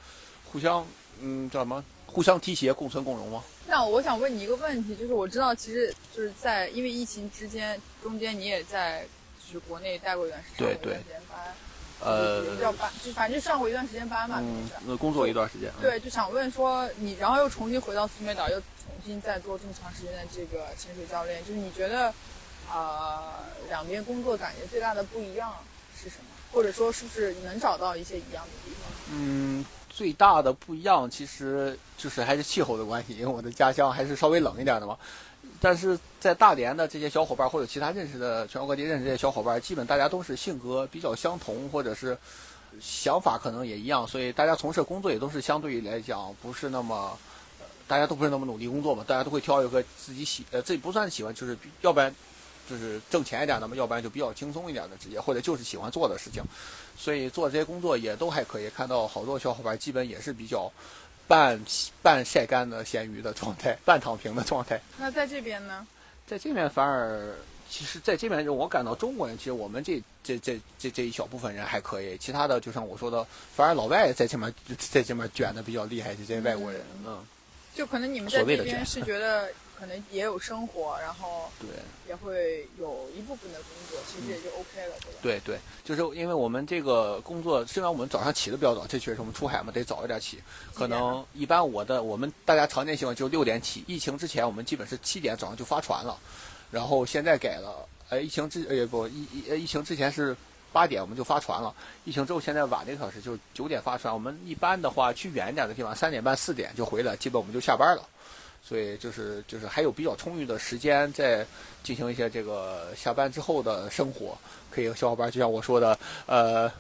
互相嗯叫什么？互相提携，共存共荣吗？那我想问你一个问题，就是我知道，其实就是在因为疫情之间中间，你也在就是国内待过一段时间，对上过一段时间班，呃也，叫班，就反正上过一段时间班嘛，那工作一段时间。嗯，对，就想问说你，然后又重新回到苏梅岛，又重新再做这么长时间的这个潜水教练，就是你觉得，呃，两边工作感觉最大的不一样是什么？或者说是不是能找到一些一样的地方？嗯，最大的不一样其实就是还是气候的关系，因为我的家乡还是稍微冷一点的嘛。但是在大连的这些小伙伴或者其他认识的全国各地认识这些小伙伴，基本大家都是性格比较相同，或者是想法可能也一样，所以大家从事工作也都是相对于来讲不是那么，大家都不是那么努力工作嘛，大家都会挑一个自己喜呃自己不算喜欢，就是要不然就是挣钱一点的嘛，要不然就比较轻松一点的职业，或者就是喜欢做的事情。所以做这些工作也都还可以，看到好多小伙伴基本也是比较半半晒干的咸鱼的状态，半躺平的状态。那在这边呢？在这边反而其实在这边我感到中国人，其实我们这这这这这一小部分人还可以，其他的就像我说的，反而老外在这面在这面卷的比较厉害，这些外国人，嗯，就可能你们在这边是 觉得。可能也有生活，然后对，也会有一部分的工作，其实也就 OK 了，对吧？对对，就是因为我们这个工作，虽然我们早上起的比较早，这确实我们出海嘛，得早一点起。可能一般我的我们大家常见习惯就六点起。疫情之前我们基本是七点早上就发船了，然后现在改了，呃，疫情之呃不疫疫疫情之前是八点我们就发船了，疫情之后现在晚了一个小时，就九点发船。我们一般的话去远一点的地方，三点半四点就回来，基本我们就下班了。所以就是就是还有比较充裕的时间在进行一些这个下班之后的生活，可以和小伙伴就像我说的，呃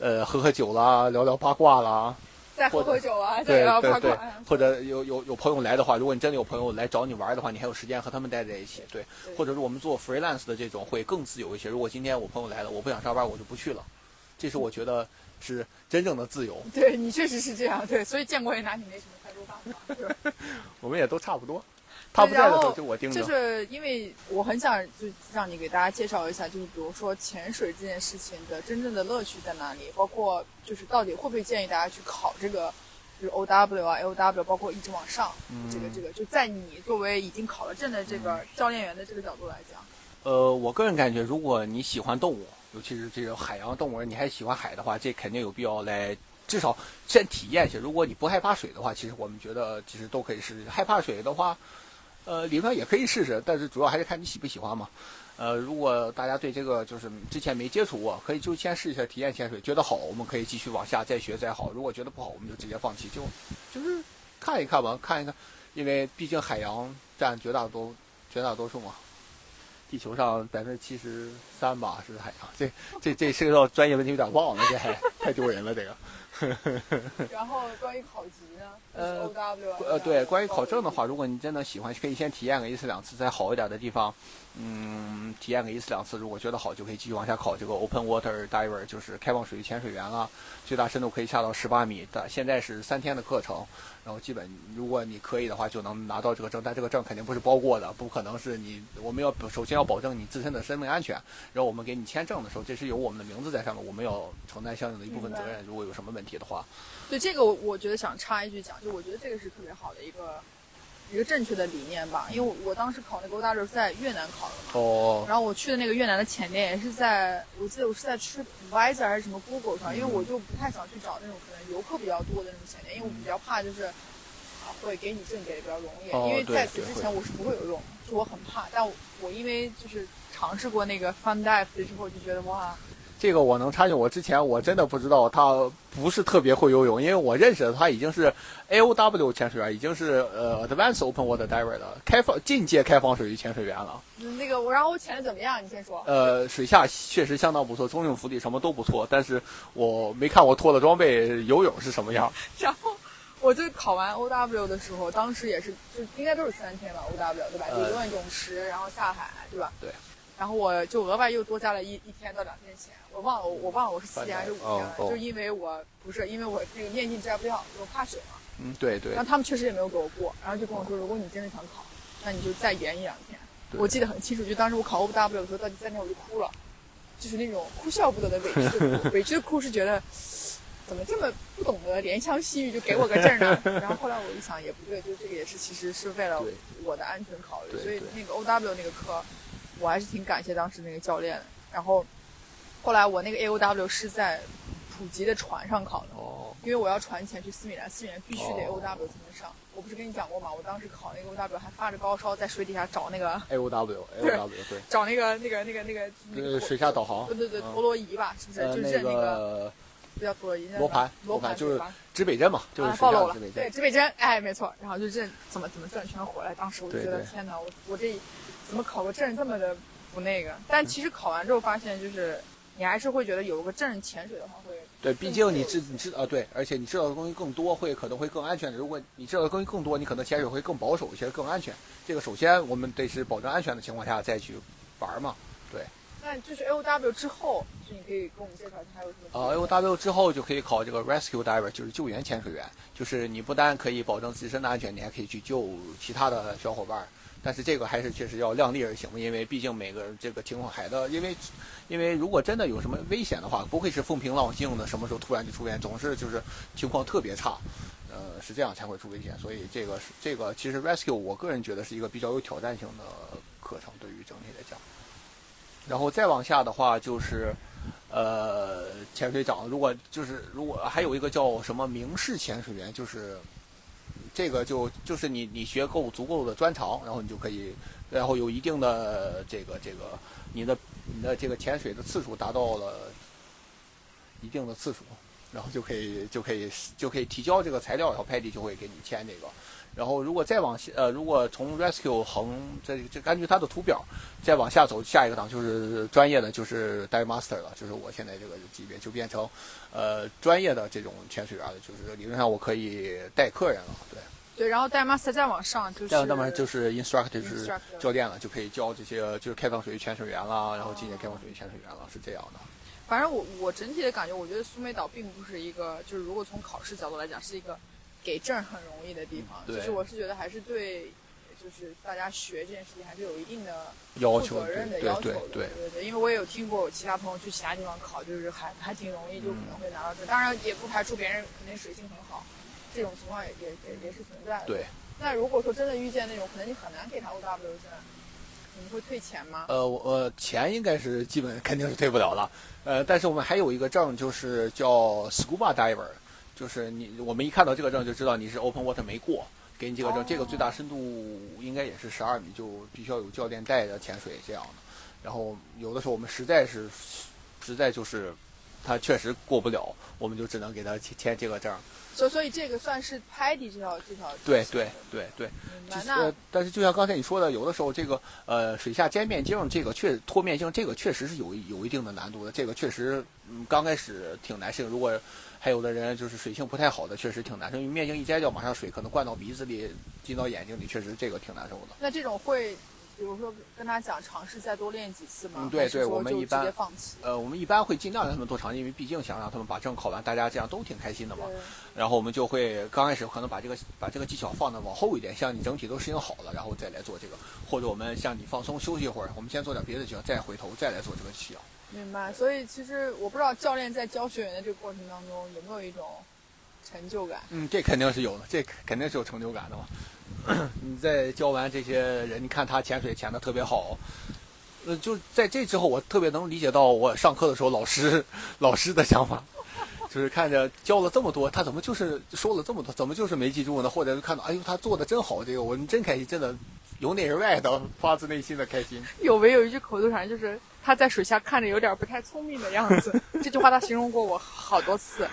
呃喝喝酒啦，聊聊八卦啦，再喝喝酒啊，再聊八卦。或者有有有朋友来的话，如果你真的有朋友来找你玩的话，你还有时间和他们待在一起。对，或者是我们做 freelance 的这种会更自由一些。如果今天我朋友来了，我不想上班，我就不去了。这是我觉得是真正的自由。对你确实是这样，对，所以建国也拿你没什么。我们也都差不多，他不在的时候就我盯着。就是因为我很想就让你给大家介绍一下，就是比如说潜水这件事情的真正的乐趣在哪里，包括就是到底会不会建议大家去考这个，就是 O W 啊 L W，包括一直往上，这个这个就在你作为已经考了证的这个教练员的这个角度来讲。呃，我个人感觉，如果你喜欢动物，尤其是这种海洋动物，你还喜欢海的话，这肯定有必要来。至少先体验一下。如果你不害怕水的话，其实我们觉得其实都可以试试。害怕水的话，呃，理论上也可以试试，但是主要还是看你喜不喜欢嘛。呃，如果大家对这个就是之前没接触过，可以就先试一下体验潜水，觉得好，我们可以继续往下再学再好。如果觉得不好，我们就直接放弃，就就是看一看吧，看一看，因为毕竟海洋占绝大多绝大多数嘛。地球上百分之七十三吧是海洋，这这这涉及到专业问题，有点忘了，这还太丢人了，这个。然后关于考级呢？呃呃，对，关于考证的话，如果你真的喜欢，可以先体验个一次两次，在好一点的地方，嗯，体验个一次两次，如果觉得好，就可以继续往下考这个 Open Water Diver，就是开放水域潜水员了，最大深度可以下到十八米但。现在是三天的课程，然后基本如果你可以的话，就能拿到这个证，但这个证肯定不是包过的，不可能是你，我们要首先要保证你自身的生命安全，然后我们给你签证的时候，这是有我们的名字在上面，我们要承担相应的一部分责任，如果有什么问题的话。对这个，我我觉得想插一句讲，就我觉得这个是特别好的一个一个正确的理念吧。因为我我当时考那个 O W 是在越南考的嘛，哦。然后我去的那个越南的前店也是在，我记得我是在 TripAdvisor 还是什么 Google 上，因为我就不太想去找那种可能游客比较多的那种前店，因为我比较怕就是啊会给你证给的比较容易，因为在此之前我是不会游泳，就我很怕。但我因为就是尝试过那个 Fun Dive 之后，就觉得哇。这个我能插进，我之前我真的不知道他不是特别会游泳，因为我认识的他已经是 A O W 潜水员，已经是呃 Advanced Open Water Diver 的开放进阶开放水域潜水员了。那个我然后我潜的怎么样？你先说。呃，水下确实相当不错，中性浮力什么都不错，但是我没看我脱了装备游泳是什么样。然后我就考完 O W 的时候，当时也是就应该都是三天吧 O W 对吧？就游泳池，然后下海对吧？对。然后我就额外又多加了一一天到两天钱。我忘了，我忘了我是四天还是五天了，就因为我不是因为我那个面镜摘不掉，我怕水嘛。嗯，对对。然后他们确实也没有给我过，然后就跟我说，如果你真的想考，那你就再延一两天。我记得很清楚，就当时我考 O W 的时候，到第三天我就哭了，就是那种哭笑不得的委屈的哭，委屈的哭是觉得怎么这么不懂得怜香惜玉就给我个证呢？然后后来我一想也不对，就这个也是其实是为了我的安全考虑，所以那个 O W 那个课我还是挺感谢当时那个教练的。然后。后来我那个 A O W 是在普吉的船上考的，因为我要船前去斯米兰，斯米兰必须得 A O W 才能上。我不是跟你讲过吗？我当时考那个 AOW 还发着高烧，在水底下找那个 A O W A O W 对，找那个那个那个那个那个水下导航，对对对，陀螺仪吧，是不是？就是那个不叫陀螺仪，罗盘罗盘就是指北针嘛，就是暴露了，对，指北针，哎，没错。然后就这怎么怎么转圈回来，当时我就觉得天哪，我我这怎么考个证这么的不那个？但其实考完之后发现就是。你还是会觉得有个证潜水的话会对，毕竟你知你知啊对，而且你知道的东西更多，会可能会更安全。如果你知道的东西更多，你可能潜水会更保守一些，更安全。这个首先我们得是保证安全的情况下再去玩嘛，对。那就是 A O W 之后，就你可以跟我们介绍一下还有什么？啊，A O W 之后就可以考这个 Rescue Diver，就是救援潜水员。就是你不但可以保证自身的安全，你还可以去救其他的小伙伴。但是这个还是确实要量力而行，因为毕竟每个这个情况还的，因为因为如果真的有什么危险的话，不会是风平浪静的，什么时候突然就出现，总是就是情况特别差，呃，是这样才会出危险。所以这个是这个其实 rescue 我个人觉得是一个比较有挑战性的课程，对于整体来讲。然后再往下的话就是，呃，潜水长，如果就是如果还有一个叫什么明式潜水员，就是这个就就是你你学够足够的专长，然后你就可以，然后有一定的这个这个你的你的这个潜水的次数达到了一定的次数，然后就可以就可以就可以提交这个材料，然后派地就会给你签这个。然后如果再往下呃，如果从 rescue 横这这根据它的图表再往下走，下一个档就是专业的，就是 dive master 了，就是我现在这个级别就变成呃专业的这种潜水员了，就是理论上我可以带客人了，对。对，然后带 master 再往上就是，再那么就是 instructor 就是教练了，就可以教这些就是开放水域潜水员啦，然后进阶开放水域潜水员了，是这样的。反正我我整体的感觉，我觉得苏梅岛并不是一个，就是如果从考试角度来讲，是一个给证很容易的地方。就是我是觉得还是对，就是大家学这件事情还是有一定的要求负责任的对要求的。对对对对因为我也有听过我其他朋友去其他地方考，就是还还挺容易，就可能会拿到证。当然也不排除别人肯定水性很好，这种情况也也也也是存在的。对。那如果说真的遇见那种，可能你很难给他 O W 证，你们会退钱吗？呃，我呃钱应该是基本肯定是退不了了，呃，但是我们还有一个证，就是叫 scuba diver，就是你我们一看到这个证就知道你是 open water 没过，给你这个证，这个最大深度应该也是十二米，就必须要有教练带着潜水这样的。然后有的时候我们实在是实在就是他确实过不了，我们就只能给他签签这个证。所以所以这个算是拍的这条这条对对对对。明白。就是那呃，但是就像刚才你说的，有的时候这个呃水下摘面镜这个确脱面镜这个确实是有有一定的难度的，这个确实嗯刚开始挺难适应。如果还有的人就是水性不太好的，确实挺难受，因为面镜一摘掉，马上水可能灌到鼻子里，进到眼睛里，确实这个挺难受的。那这种会，比如说跟他讲尝试再多练几次吗？嗯对对我们一般直接放弃。呃，我们一般会尽量让他们多尝试，因为毕竟想让他们把证考完，大家这样都挺开心的嘛。然后我们就会刚开始可能把这个把这个技巧放的往后一点，像你整体都适应好了，然后再来做这个，或者我们像你放松休息一会儿，我们先做点别的技巧，再回头再来做这个技巧。明白。所以其实我不知道教练在教学员的这个过程当中有没有一种成就感。嗯，这肯定是有的，这肯定是有成就感的嘛。你在教完这些人，你看他潜水潜的特别好，呃，就在这之后，我特别能理解到我上课的时候老师 老师的想法，就是看着教了这么多，他怎么就是说了这么多，怎么就是没记住呢？或者是看到，哎呦，他做的真好，这个我们真开心，真的由内而外的发自内心的开心。有没有一句口头禅，就是他在水下看着有点不太聪明的样子？这句话他形容过我好多次，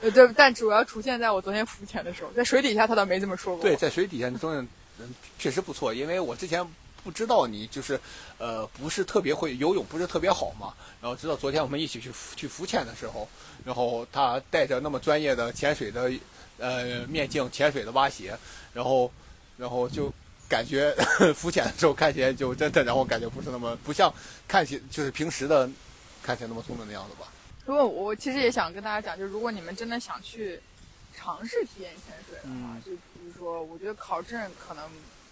呃，对，但主要出现在我昨天浮潜的时候，在水底下他倒没这么说过。对，在水底下你中嗯确实不错，因为我之前不知道你就是呃不是特别会游泳，不是特别好嘛。然后直到昨天我们一起去浮去浮潜的时候，然后他带着那么专业的潜水的呃面镜、潜水的蛙鞋，然后然后就感觉 浮潜的时候看起来就真的然后感觉不是那么不像看起就是平时的看起来那么聪明的样子吧。如果我其实也想跟大家讲，就是如果你们真的想去尝试体验潜水的话，嗯就比如说，我觉得考证可能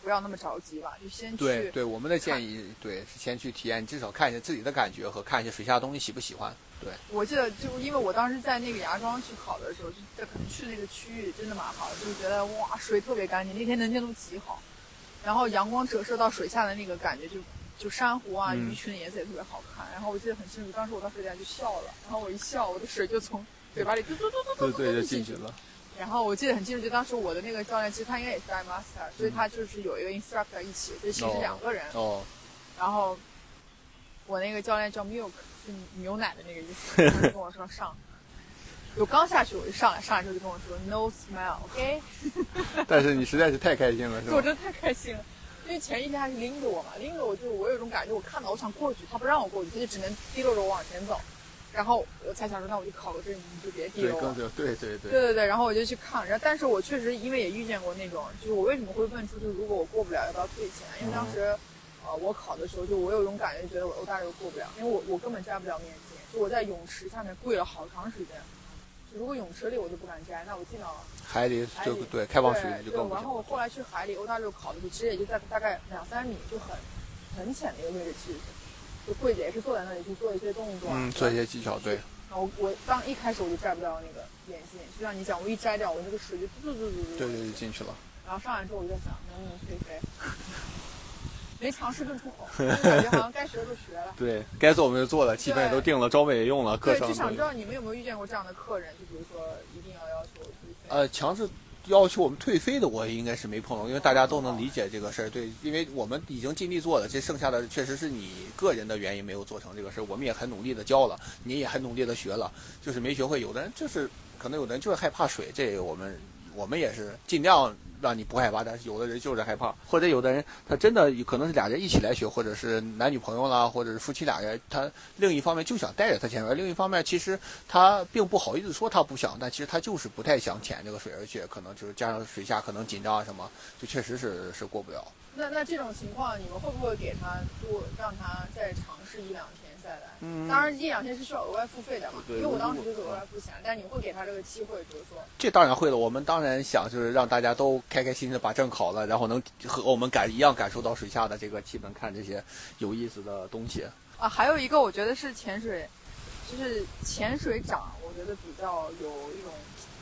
不要那么着急吧，就先去。对对，我们的建议对是先去体验，至少看一下自己的感觉和看一下水下的东西喜不喜欢。对。我记得，就因为我当时在那个芽庄去考的时候，就在可能去那个区域真的蛮好的，就是觉得哇，水特别干净，那天能见度极好，然后阳光折射到水下的那个感觉就，就珊瑚啊、嗯鱼群的颜色也特别好看。然后我记得很清楚，当时我到水底下就笑了，然后我一笑，我的水就从嘴巴里嘟嘟嘟嘟嘟嘟嘟进去了。然后我记得很清楚，就当时我的那个教练，其实他应该也是 dive master，所以他就是有一个 instructor 一起，所以其实是两个人。哦，然后我那个教练叫 Milk，是牛奶的那个意思，他就跟我说上。我刚下去我就上来，上来之后就跟我说 No smile”，OK、但是你实在是太开心了，是吧？我真的太开心了，因为前一天还是拎着我嘛，拎着我就我有一种感觉，我看到我想过去，他不让我过去，他就只能提溜着我往前走。然后我才想说，那我就考个证，你就别提对，溜我更。对对对对对对对，然后我就去看，然后但是我确实因为也遇见过那种，就是我为什么会问出，就是如果我过不了要不要退钱？因为当时，呃，我考的时候就我有一种感觉，觉得我欧大热过不了，因为我我根本摘不了面镜，就我在泳池下面跪了好长时间，如果泳池里我就不敢摘，那我进到海里海里就对开放水对对里就更不行。然后我后来去海里欧大陆考的时候，其实也就在大概两三米，就很很浅的一个位置，其实。就柜姐也是坐在那里去做一些动作啊，嗯，做一些技巧，对，然后我当一开始我就摘不到那个眼镜，就像你讲，我一摘掉，我那个水就嘟嘟嘟嘟嘟。对对对，进去了。然后上来之后我就在想，能不能飞飞？没尝试更不好，就感觉好像该学的都学了。对该做我们就做了，基本也都定了，装备也用了，课对，就想知道你们有没有遇见过这样的客人，就比如说一定要要求退费。呃强制要求我们退飞的，我应该是没碰到，因为大家都能理解这个事儿。对，因为我们已经尽力做了，这剩下的确实是你个人的原因没有做成这个事儿。我们也很努力的教了，你也很努力的学了，就是没学会。有的人就是可能有的人就是害怕水，这个我们我们也是尽量让你不害怕，但是有的人就是害怕，或者有的人他真的可能是俩人一起来学，或者是男女朋友啦，或者是夫妻俩人，他另一方面就想带着他潜水，另一方面其实他并不好意思说他不想，但其实他就是不太想潜这个水，而且可能就是加上水下可能紧张啊什么，就确实是是过不了。那那这种情况，你们会不会给他多让他再尝试一两天再来？嗯当然一两天是需要额外付费的嘛，对因为我当时就是额外付钱，但你会给他这个机会，比如说这当然会了，我们当然想就是让大家都开开心心的把证考了，然后能和我们感一样感受到水下的这个气氛，看这些有意思的东西。啊，还有一个我觉得是潜水，就是潜水长，我觉得比较有一种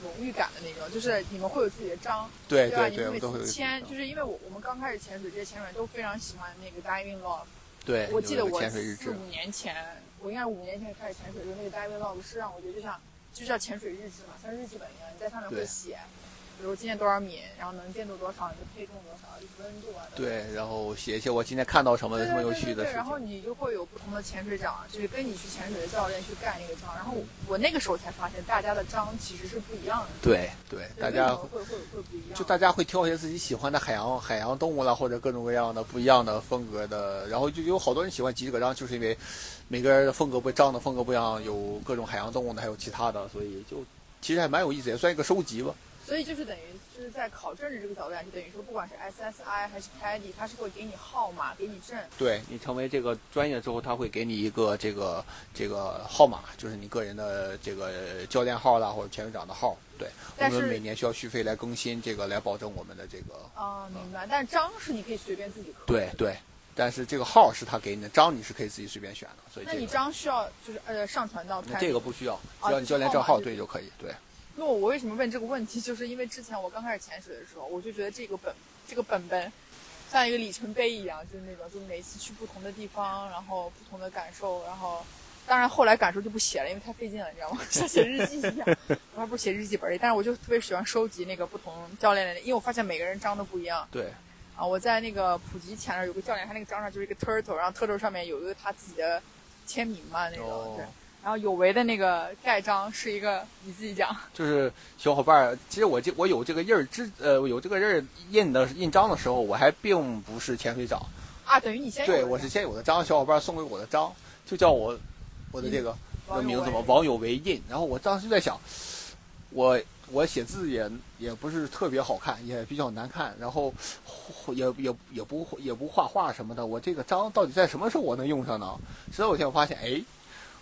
荣誉感的那种，就是你们会有自己的章，对吧？对对，我你们每签，就是因为我我们刚开始潜水，这些潜水员都非常喜欢那个 diving log。对，我记得我四五年前，我应该五年前开始潜水的时候，那个 diving log 是让我觉得就像就叫潜水日志嘛，像日记本一样，你在上面会写，比如今天多少米，然后能见度多少，你的配重多少，温度啊。对，然后写一些我今天看到什么对什么有趣的事然后。你就会有不同的潜水长，就是跟你去潜水的教练去干那个章。然后我我那个时候才发现，大家的章其实是不一样的。对对，大家会会会不一样？就大家会挑一些自己喜欢的海洋海洋动物啦，或者各种各样的不一样的风格的，然后就有好多人喜欢集这个章，就是因为每个人的风格不章的风格不一样，有各种海洋动物的，还有其他的，所以就其实还蛮有意思，也算一个收集吧。所以就是等于就是在考证的这个角度来，就等于说，不管是 SSI 还是 PADI，它是会给你号码，给你证。对你成为这个专业之后，他会给你一个这个这个号码，就是你个人的这个教练号啦，或者潜水长的号。对，我们每年需要续费来更新这个，来保证我们的这个。啊，明白。但是章是你可以随便自己刻。对。对，但是这个号是他给你的，章你是可以自己随便选的，所以那你章需要就是呃上传到。这个不需要，啊只要你教练账号对就可以。对，那我为什么问这个问题？就是因为之前我刚开始潜水的时候，我就觉得这个本这个本本像一个里程碑一样，就是那种，就每次去不同的地方，然后不同的感受，然后当然后来感受就不写了，因为太费劲了，你知道吗？像写日记一样，我还不如写日记本里。但是我就特别喜欢收集那个不同教练的，因为我发现每个人章都不一样对，啊。我在那个普吉前那有个教练，他那个章上就是一个 turtle，然后 turtle 上面有一个他自己的签名嘛那种，哦对。然后有为的那个盖章是一个你自己讲。就是小伙伴儿，其实我这我有这个印儿之呃有这个印儿印的印章的时候，我还并不是潜水长，啊，等于你先对我是先有的章，小伙伴送给我的章，就叫我我的这个网友名字嘛，为网友为印。然后我当时就在想，我我写字也也不是特别好看，也比较难看，然后也也也不也不画画什么的，我这个章到底在什么时候我能用上呢？直到有一天我发现，哎。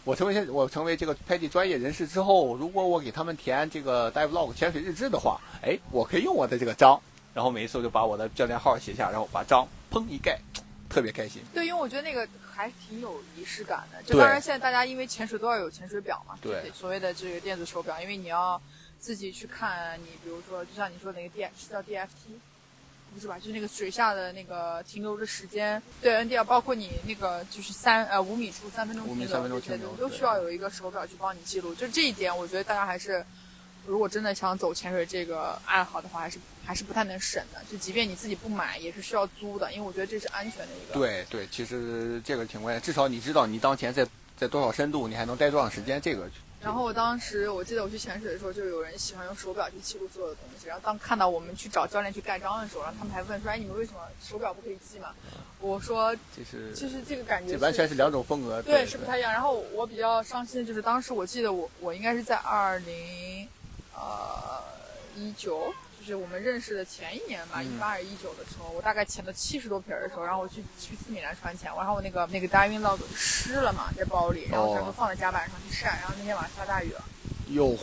我成为现我成为这个 PADI 专业人士之后，如果我给他们填这个 dive log 潜水日志的话，哎，我可以用我的这个章，然后每一次我就把我的教练号写下，然后把章砰一盖，特别开心。对，因为我觉得那个还挺有仪式感的。就当然现在大家因为潜水都要有潜水表嘛，对所谓的这个电子手表，因为你要自己去看你，比如说就像你说的那个 D 是叫 DFT。不是吧？就是那个水下的那个停留的时间，对 NDL，包括你那个就是三呃五米处三分钟五米停留，三分钟这些停留都需要有一个手表去帮你记录。就这一点，我觉得大家还是，如果真的想走潜水这个爱好的话，还是还是不太能省的。就即便你自己不买，也是需要租的，因为我觉得这是安全的一个。对对，其实这个挺关键，至少你知道你当前在在多少深度，你还能待多长时间，这个。然后我当时我记得我去潜水的时候，就有人喜欢用手表去记录所有的东西。然后当看到我们去找教练去盖章的时候，然后他们还问说：“哎，你们为什么手表不可以记嘛？”我说就是：“其实这个感觉这完全是两种风格，对对，是不太一样。”然后我比较伤心的就是当时我记得我我应该是在二零呃一九。就是我们认识的前一年吧，一嗯八还是一九的时候，我大概潜了七十多瓶儿的时候，然后我去去斯米兰船潜，然后我那个那个 diving log 湿了嘛，在包里，然后整个放在甲板上去晒，然后那天晚上下大雨了，哟，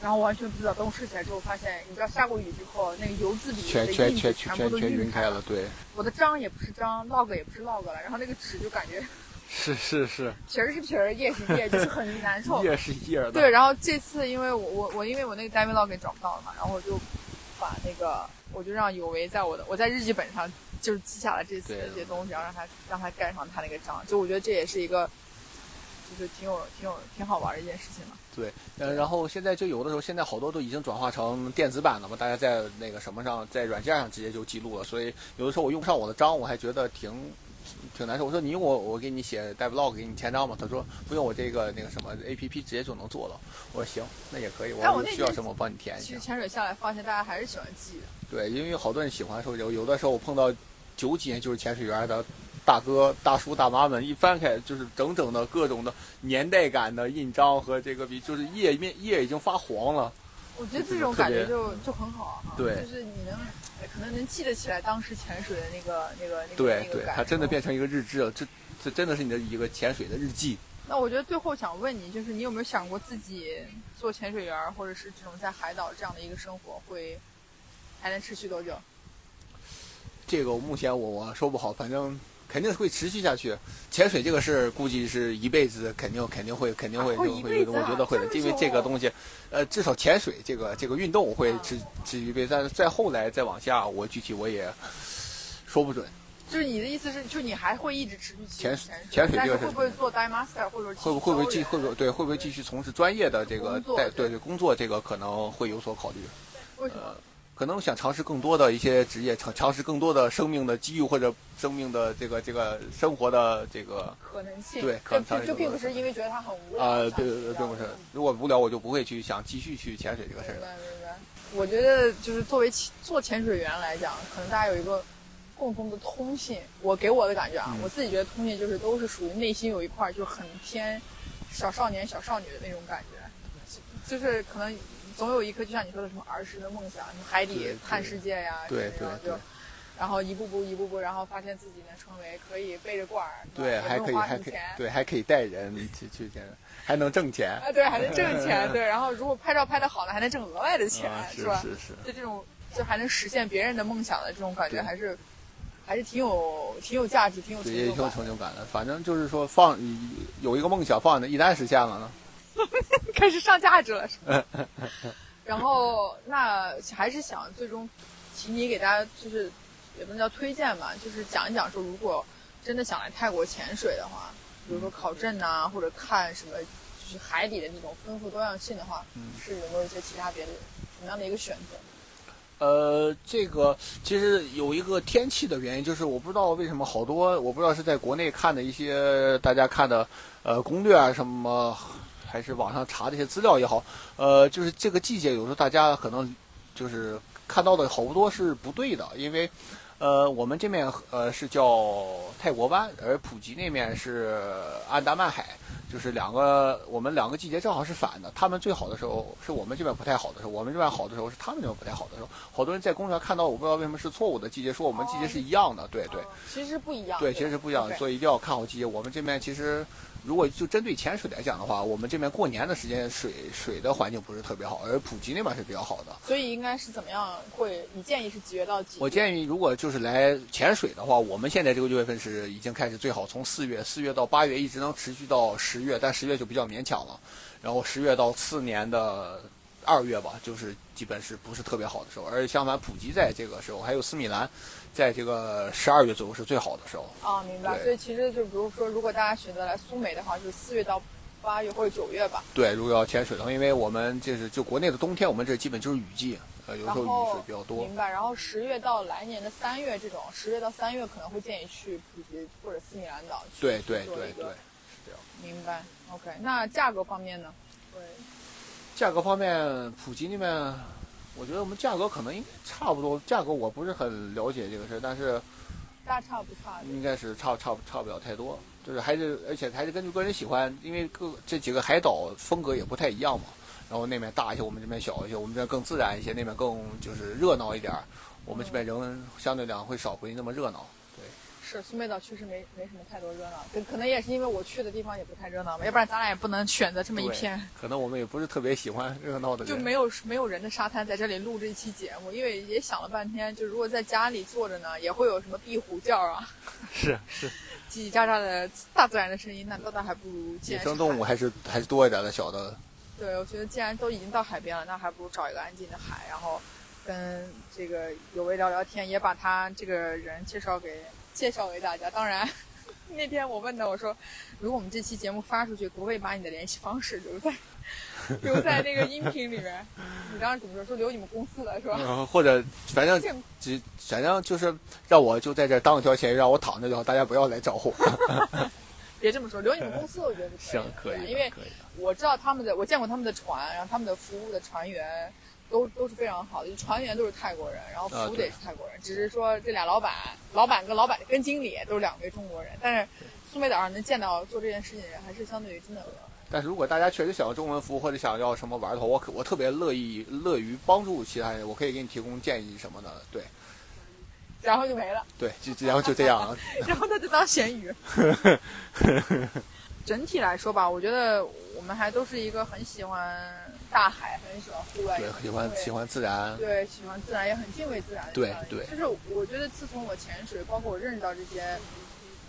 然后完全不知道。等我睡起来之后，发现你知道下过雨之后，那个油渍里全全全全全全晕开开了，。对，我的章也不是章，log 也不是 log 了，然后那个纸就感觉是是是，皮儿是皮儿，叶是叶，就是很难受。页是页的，对，然后这次因为我我我因为我那个单位 log 给找不到了嘛，然后我就把那个我就让有为在我的我在日记本上就是记下了这次的这些东西，然后让他让他盖上他那个章，就我觉得这也是一个就是挺有挺有挺好玩的一件事情嘛。对，呃，然后现在就有的时候，现在好多都已经转化成电子版了嘛，大家在那个什么上，在软件上直接就记录了，所以有的时候我用不上我的章，我还觉得挺挺难受。我说你用我，我给你写带 vlog 给你签章吗？他说不用，我这个那个什么 A P P 直接就能做了。我说行，那也可以，我那天需要什么我帮你填一下其实。潜水下来发现大家还是喜欢记的，对，因为好多人喜欢收集，有的时候我碰到九几年就是潜水员的大哥、大叔、大妈们，一翻开就是整整的各种的年代感的印章和这个笔，就是页面页已经发黄了。我觉得这种感觉就就很好啊。对就是你能可能能记得起来当时潜水的那个那个那个对对，那个感它真的变成一个日志了，这这真的是你的一个潜水的日记。那我觉得最后想问你，就是你有没有想过自己做潜水员儿，或者是这种在海岛这样的一个生活，会还能持续多久？这个目前我我说不好，反正肯定是会持续下去。潜水这个事儿，估计是一辈子，肯定肯定会肯定会就会我觉得会的，因为这个东西，呃，至少潜水这个这个运动会啊持持续一辈子，但是再后来再往下，我具体我也说不准。就是你的意思是，就你还会一直持续潜潜水，潜水这个事会不会做 dive master，或者会不会不会继继会不会对会不会继续从事专业的这个带对对对工作这个可能会有所考虑。为什么？可能想尝试更多的一些职业，尝尝试更多的生命的机遇或者生命的这个这个生活的这个可能性对可就能就就并不是因为觉得它很无聊啊、想对对对，并不是。如果无聊，我就不会去想继续去潜水这个事儿了。明白明白。我觉得就是作为潜做潜水员来讲，可能大家有一个共同的通信。我给我的感觉啊，嗯我自己觉得通信就是都是属于内心有一块儿就很偏小少年、小少女的那种感觉，就就是可能总有一颗就像你说的什么儿时的梦想，什么海底对对看世界呀，对对对然后就。然后一步步一步步，然后发现自己能成为可以背着罐儿，对，还可以对还可以带人去去见，还能挣钱。啊，对，还能挣钱，对。然后如果拍照拍的好了，还能挣额外的钱，啊，是吧？是是。就这种，就还能实现别人的梦想的这种感觉，还是还是挺有挺有价值、挺有也挺有就感的。成就感的。反正就是说放有一个梦想放在那，一旦实现了呢，开始上价值了，是吧？然后那还是想最终，请你给大家就是也不能叫推荐吧，就是讲一讲说，如果真的想来泰国潜水的话，比如说考证呐、或者看什么就是海底的那种丰富多样性的话，嗯是有没有一些其他别的什么样的一个选择？呃，这个其实有一个天气的原因，就是我不知道为什么好多，我不知道是在国内看的一些大家看的呃攻略啊什么，还是网上查这些资料也好，呃，就是这个季节有时候大家可能就是看到的好多是不对的，因为呃我们这面呃是叫泰国湾，而普吉那面是安达曼海。就是两个，我们两个季节正好是反的。他们最好的时候是我们这边不太好的时候，我们这边好的时候是他们那边不太好的时候。好多人在公园看到，我不知道为什么是错误的季节，说我们季节是一样的。对对哦其实不一样。对，其实是不一样所以一定要看好季节。我们这边其实，如果就针对潜水来讲的话，我们这边过年的时间水水的环境不是特别好，而普吉那边是比较好的。所以应该是怎么样会？你建议是几月到几月？我建议，如果就是来潜水的话，我们现在这个六月份是已经开始最好，从四月四月到八月一直能持续到十月，但十月就比较勉强了。然后十月到次年的二月吧，就是基本是不是特别好的时候。而且相反，普吉在这个时候，还有斯米兰，在这个十二月左右是最好的时候。啊，明白。所以其实就比如说，如果大家选择来苏梅的话，就是四月到八月或者九月吧。对，如果要潜水的话，因为我们这是就国内的冬天，我们这基本就是雨季，呃，有时候雨水比较多。明白。然后十月到来年的三月这种，十月到三月可能会建议去普吉或者斯米兰岛去对对对对。明白。OK，那价格方面呢？对，价格方面，普吉那边，我觉得我们价格可能应该差不多。价格我不是很了解这个事儿，但是大差不差。应该是差差差不了太多。就是还是而且还是根据个人喜欢，因为各这几个海岛风格也不太一样嘛。然后那边大一些，我们这边小一些，我们这边更自然一些，那边更就是热闹一点儿。我们这边人相对来讲会少，不会那么热闹。对，是苏梅岛确实没没什么太多热闹，可可能也是因为我去的地方也不太热闹吧，要不然咱俩也不能选择这么一片。可能我们也不是特别喜欢热闹的人，就没有没有人的沙滩在这里录这一期节目，因为也想了半天，就如果在家里坐着呢，也会有什么壁虎叫啊，是是，叽叽喳喳的大自然的声音，那倒还不如野生动物还是还是多一点的小的。对，我觉得既然都已经到海边了，那还不如找一个安静的海，然后跟这个有为聊聊天，也把他这个人介绍给。介绍给大家。当然，那天我问他，我说：“如果我们这期节目发出去，可不可以把你的联系方式留在 留在那个音频里面？”你当时怎么说？说留你们公司的是吧？嗯，或者反正只反正就是让我就在这当一条咸鱼，让我躺着就好，大家不要来找我。别这么说，留你们公司我觉得行可以，因为我知道他们的，我见过他们的船，然后他们的服务的船员。都都是非常好的，就船员都是泰国人，然后服务的也是泰国人，只是说这俩老板，老板跟老板跟经理都是两位中国人。但是苏梅岛上能见到做这件事情的人，还是相对于真的。但是如果大家确实想要中文服务或者想要什么玩的话，我可我特别乐意乐于帮助其他人，我可以给你提供建议什么的。对，然后就没了。对，就然后就这样。然后他就当咸鱼。整体来说吧，我觉得我们还都是一个很喜欢。大海很喜欢户外，对，喜欢喜欢自然，对，喜欢自然也很敬畏自然。对对，就是我觉得自从我潜水，包括我认识到这些，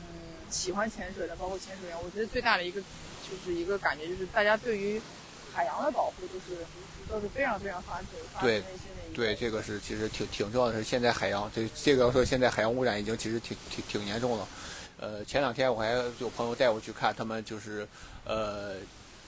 嗯，喜欢潜水的，包括潜水员，我觉得最大的一个就是一个感觉，就是大家对于海洋的保护，就是都是非常非常发自对对，这个是其实挺挺重要的。是现在海洋这这个要说现在海洋污染已经其实挺挺挺严重了。呃，前两天我还有朋友带我去看，他们就是呃。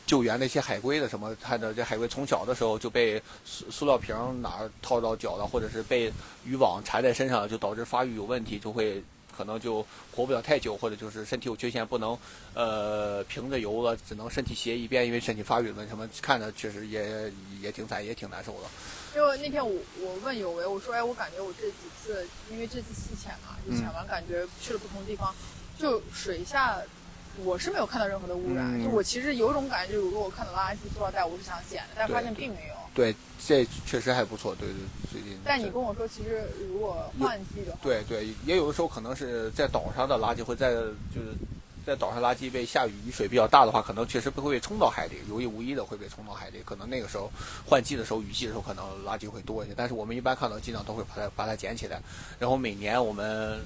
救援那些海龟的什么，它的这海龟从小的时候就被塑塑料瓶哪儿套到脚了，或者是被渔网缠在身上，就导致发育有问题，就会可能就活不了太久，或者就是身体有缺陷，不能呃平着游了，只能身体斜一边，因为身体发育了什么，看着确实也也挺惨，也挺难受的。因为那天我我问有为，我说哎，我感觉我这几次，因为这次四潜嘛，就潜完感觉去了不同地方，就水下。我是没有看到任何的污染，就我其实有种感觉，就是如果我看到垃圾塑料袋，我是想捡的，但是发现并没有。对，这确实还不错。对对，最近。但你跟我说，其实如果换季的话，对对，也有的时候可能是在岛上的垃圾会在，就是在岛上垃圾被下雨雨水比较大的话，可能确实不会被冲到海里，有意无意的会被冲到海里。可能那个时候换季的时候，雨季的时候，可能垃圾会多一些。但是我们一般看到，尽量都会把它把它捡起来。然后每年我们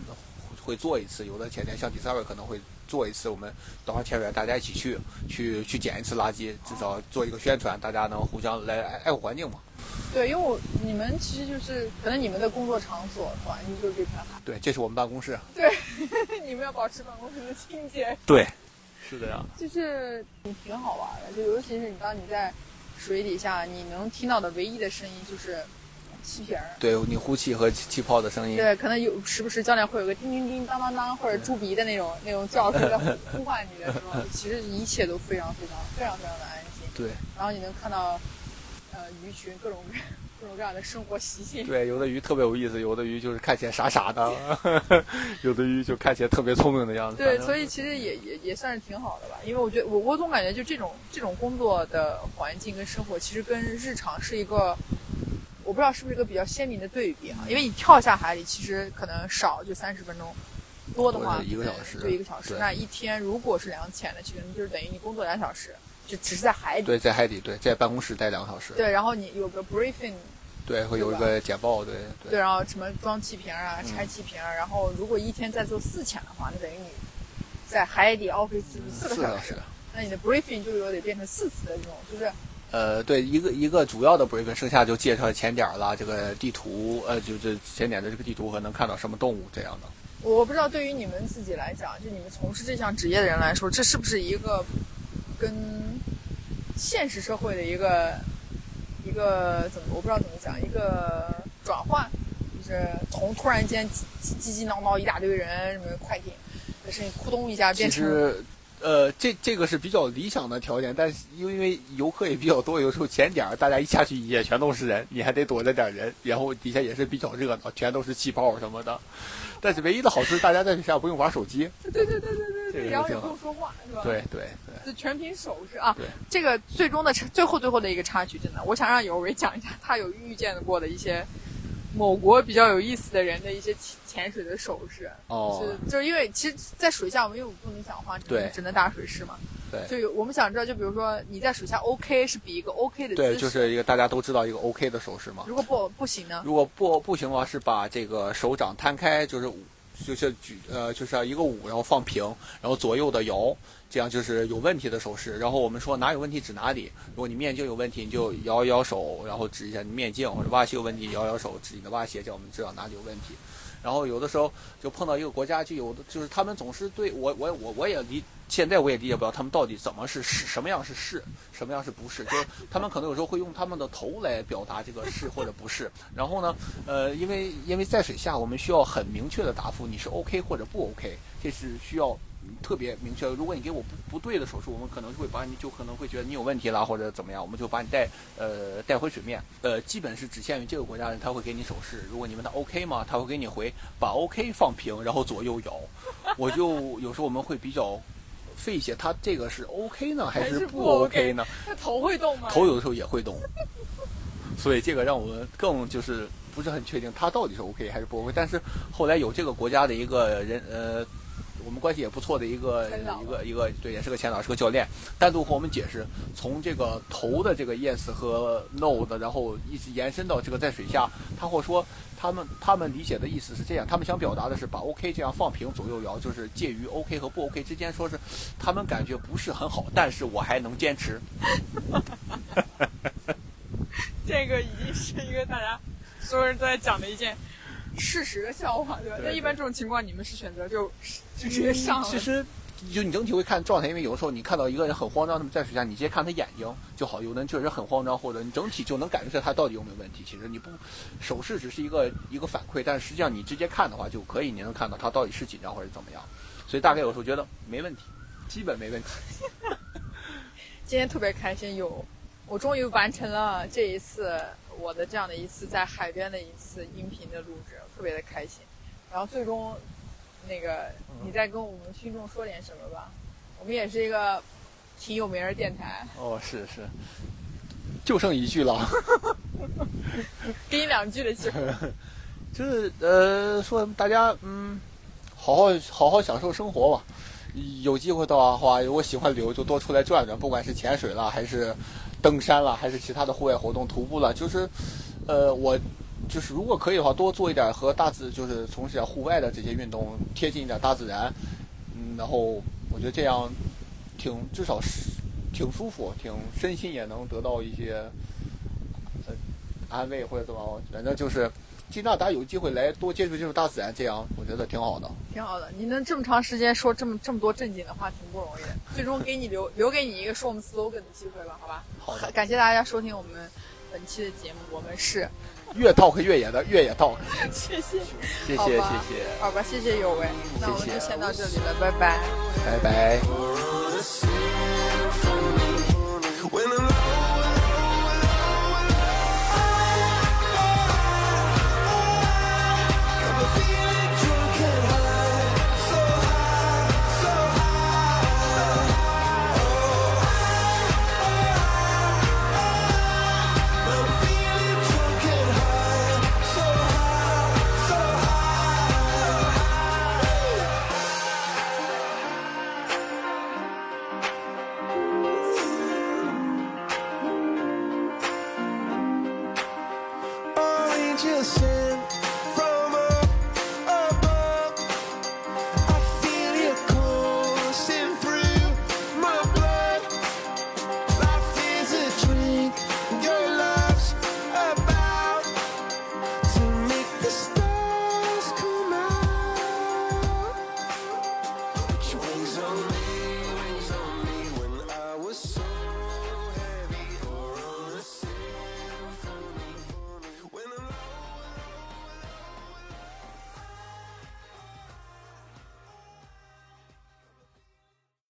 会做一次，有的前天像第三位可能会。做一次，我们岛上潜水员大家一起去，去去捡一次垃圾，至少做一个宣传，大家能互相来爱爱护环境嘛。对，因为我你们其实就是可能你们的工作场所环境就是这片海。对，这是我们办公室。对，你们要保持办公室的清洁。对，是的呀。就是挺好玩的，就尤其是你当你在水底下，你能听到的唯一的声音就是。气瓶儿，对你呼气和气泡的声音，对，可能有时不时教练会有个叮叮叮当当当或者猪鼻的那种 那种叫声在呼唤你的时候，其实一切都非常非常非常非常的安心。对，然后你能看到，呃，鱼群各种 各种各样的生活习性。对，有的鱼特别有意思，有的鱼就是看起来傻傻的，有的鱼就看起来特别聪明的样子。对，所以其实也也也算是挺好的吧，因为我觉得我我总感觉就这种这种工作的环境跟生活，其实跟日常是一个。我不知道是不是一个比较鲜明的对比啊？因为你跳下海里，其实可能少就三十分钟，多的话一个小时，就一个小时。那一天如果是两潜的，其实就是等于你工作两小时，就只是在海底。对，在海底，对，在办公室待两个小时。对，然后你有个 briefing，对，会有一个简报，对。对，然后什么装气瓶啊，拆气瓶，然后如果一天再做四潜的话，那等于你在海底 office 四个小时，那你的 briefing 就有得变成四次的这种，就是。呃，对，一个一个主要的 briefing，剩下就介绍前点了，这个地图，呃，就这前点的这个地图和能看到什么动物这样的。我不知道对于你们自己来讲，就你们从事这项职业的人来说，这是不是一个跟现实社会的一个一个怎么，我不知道怎么讲，一个转换，就是从突然间叽叽叽闹闹一大堆人，什么快艇的声音，扑通一下变成。呃，这这个是比较理想的条件，但是因为游客也比较多，有时候前点儿大家一下去也全都是人，你还得躲着点人，然后底下也是比较热闹，全都是气泡什么的。但是唯一的好处，大家在底下不用玩手机。对对对对对，然后也不用说话，是吧？对对对，就全凭手势啊。对，这个最终的最后最后的一个插曲，真的，我想让有为讲一下他有遇见过的一些某国比较有意思的人的一些潜潜水的手势。哦就是就是因为其实，在水下我们因为我们不能讲话，只对能只能打水式嘛。对就有我们想知道，就比如说你在水下 OK 是比一个 OK 的姿势，对，就是一个大家都知道一个 OK 的手势嘛。如果不不行呢？如果不不行的话，是把这个手掌摊开，就是五就是举呃就是一个五，然后放平，然后左右的摇，这样就是有问题的手势。然后我们说哪有问题指哪里，如果你面镜有问题，你就摇一摇手，然后指一下你面镜，或者袜鞋有问题，摇摇手指你的袜鞋，叫我们知道哪里有问题。然后有的时候就碰到一个国家，就有的就是他们总是对我我我我也理，现在我也理解不了他们到底怎么是是什么样是是，什么样是不是，就是他们可能有时候会用他们的头来表达这个是或者不是。然后呢，呃，因为因为在水下我们需要很明确的答复，你是 OK 或者不 OK，这是需要。特别明确，如果你给我不不对的手势，我们可能会把你就可能会觉得你有问题啦，或者怎么样，我们就把你带呃带回水面。呃，基本是只限于这个国家人，他会给你手势。如果你问他 OK 吗？他会给你回把 OK 放平，然后左右摇。我就有时候我们会比较费解，他这个是 OK 呢，还还是不是不 OK 呢？那头会动吗？头有的时候也会动，所以这个让我们更就是不是很确定他到底是 OK 还是不 OK。但是后来有这个国家的一个人呃。我们关系也不错的一个一个一个，对，也是个前导，是个教练，单独和我们解释，从这个头的这个 yes 和 no 的，然后一直延伸到这个在水下，他会说他们他们理解的意思是这样，他们想表达的是把 OK 这样放平左右摇，就是介于 OK 和不 OK 之间，说是他们感觉不是很好，但是我还能坚持。这个已经是一个大家所有人都在讲的一件事实的笑话，对吧？对那一般这种情况，你们是选择就就直接上了？其实，就你整体会看状态，因为有的时候你看到一个人很慌张，那么在水下，你直接看他眼睛就好。有的人确实很慌张，或者你整体就能感觉出来他到底有没有问题。其实你不手势只是一个一个反馈，但是实际上你直接看的话就可以，你能看到他到底是紧张或者怎么样。所以大概有时候觉得没问题，基本没问题。今天特别开心，有我终于完成了这一次我的这样的一次在海边的一次音频的录制，特别的开心。然后最终，那个你再跟我们听众说点什么吧？我们也是一个挺有名的电台，哦，是是，就剩一句了，给你两句的机会。就是呃，说大家嗯，好好好好享受生活吧。有机会的话，如果喜欢旅游，就多出来转转，不管是潜水了，还是登山了，还是其他的户外活动，徒步了，就是，呃，我就是如果可以的话，多做一点和大自，就是从事点户外的这些运动，贴近一点大自然，嗯，然后我觉得这样挺至少是挺舒服，挺身心也能得到一些呃安慰或者怎么，反正就是尽量大家有机会来多接触接触大自然，这样我觉得挺好的。挺好的，你能这么长时间说这么这么多正经的话，挺不容易的。最终给你留留给你一个说我们 slogan 的机会吧，好吧？好的感谢大家收听我们本期的节目，我们是，越 talk 越野的越野 talk，谢谢，谢谢谢谢，好吧，谢谢有为，那我们就先到这里了，拜拜。拜拜。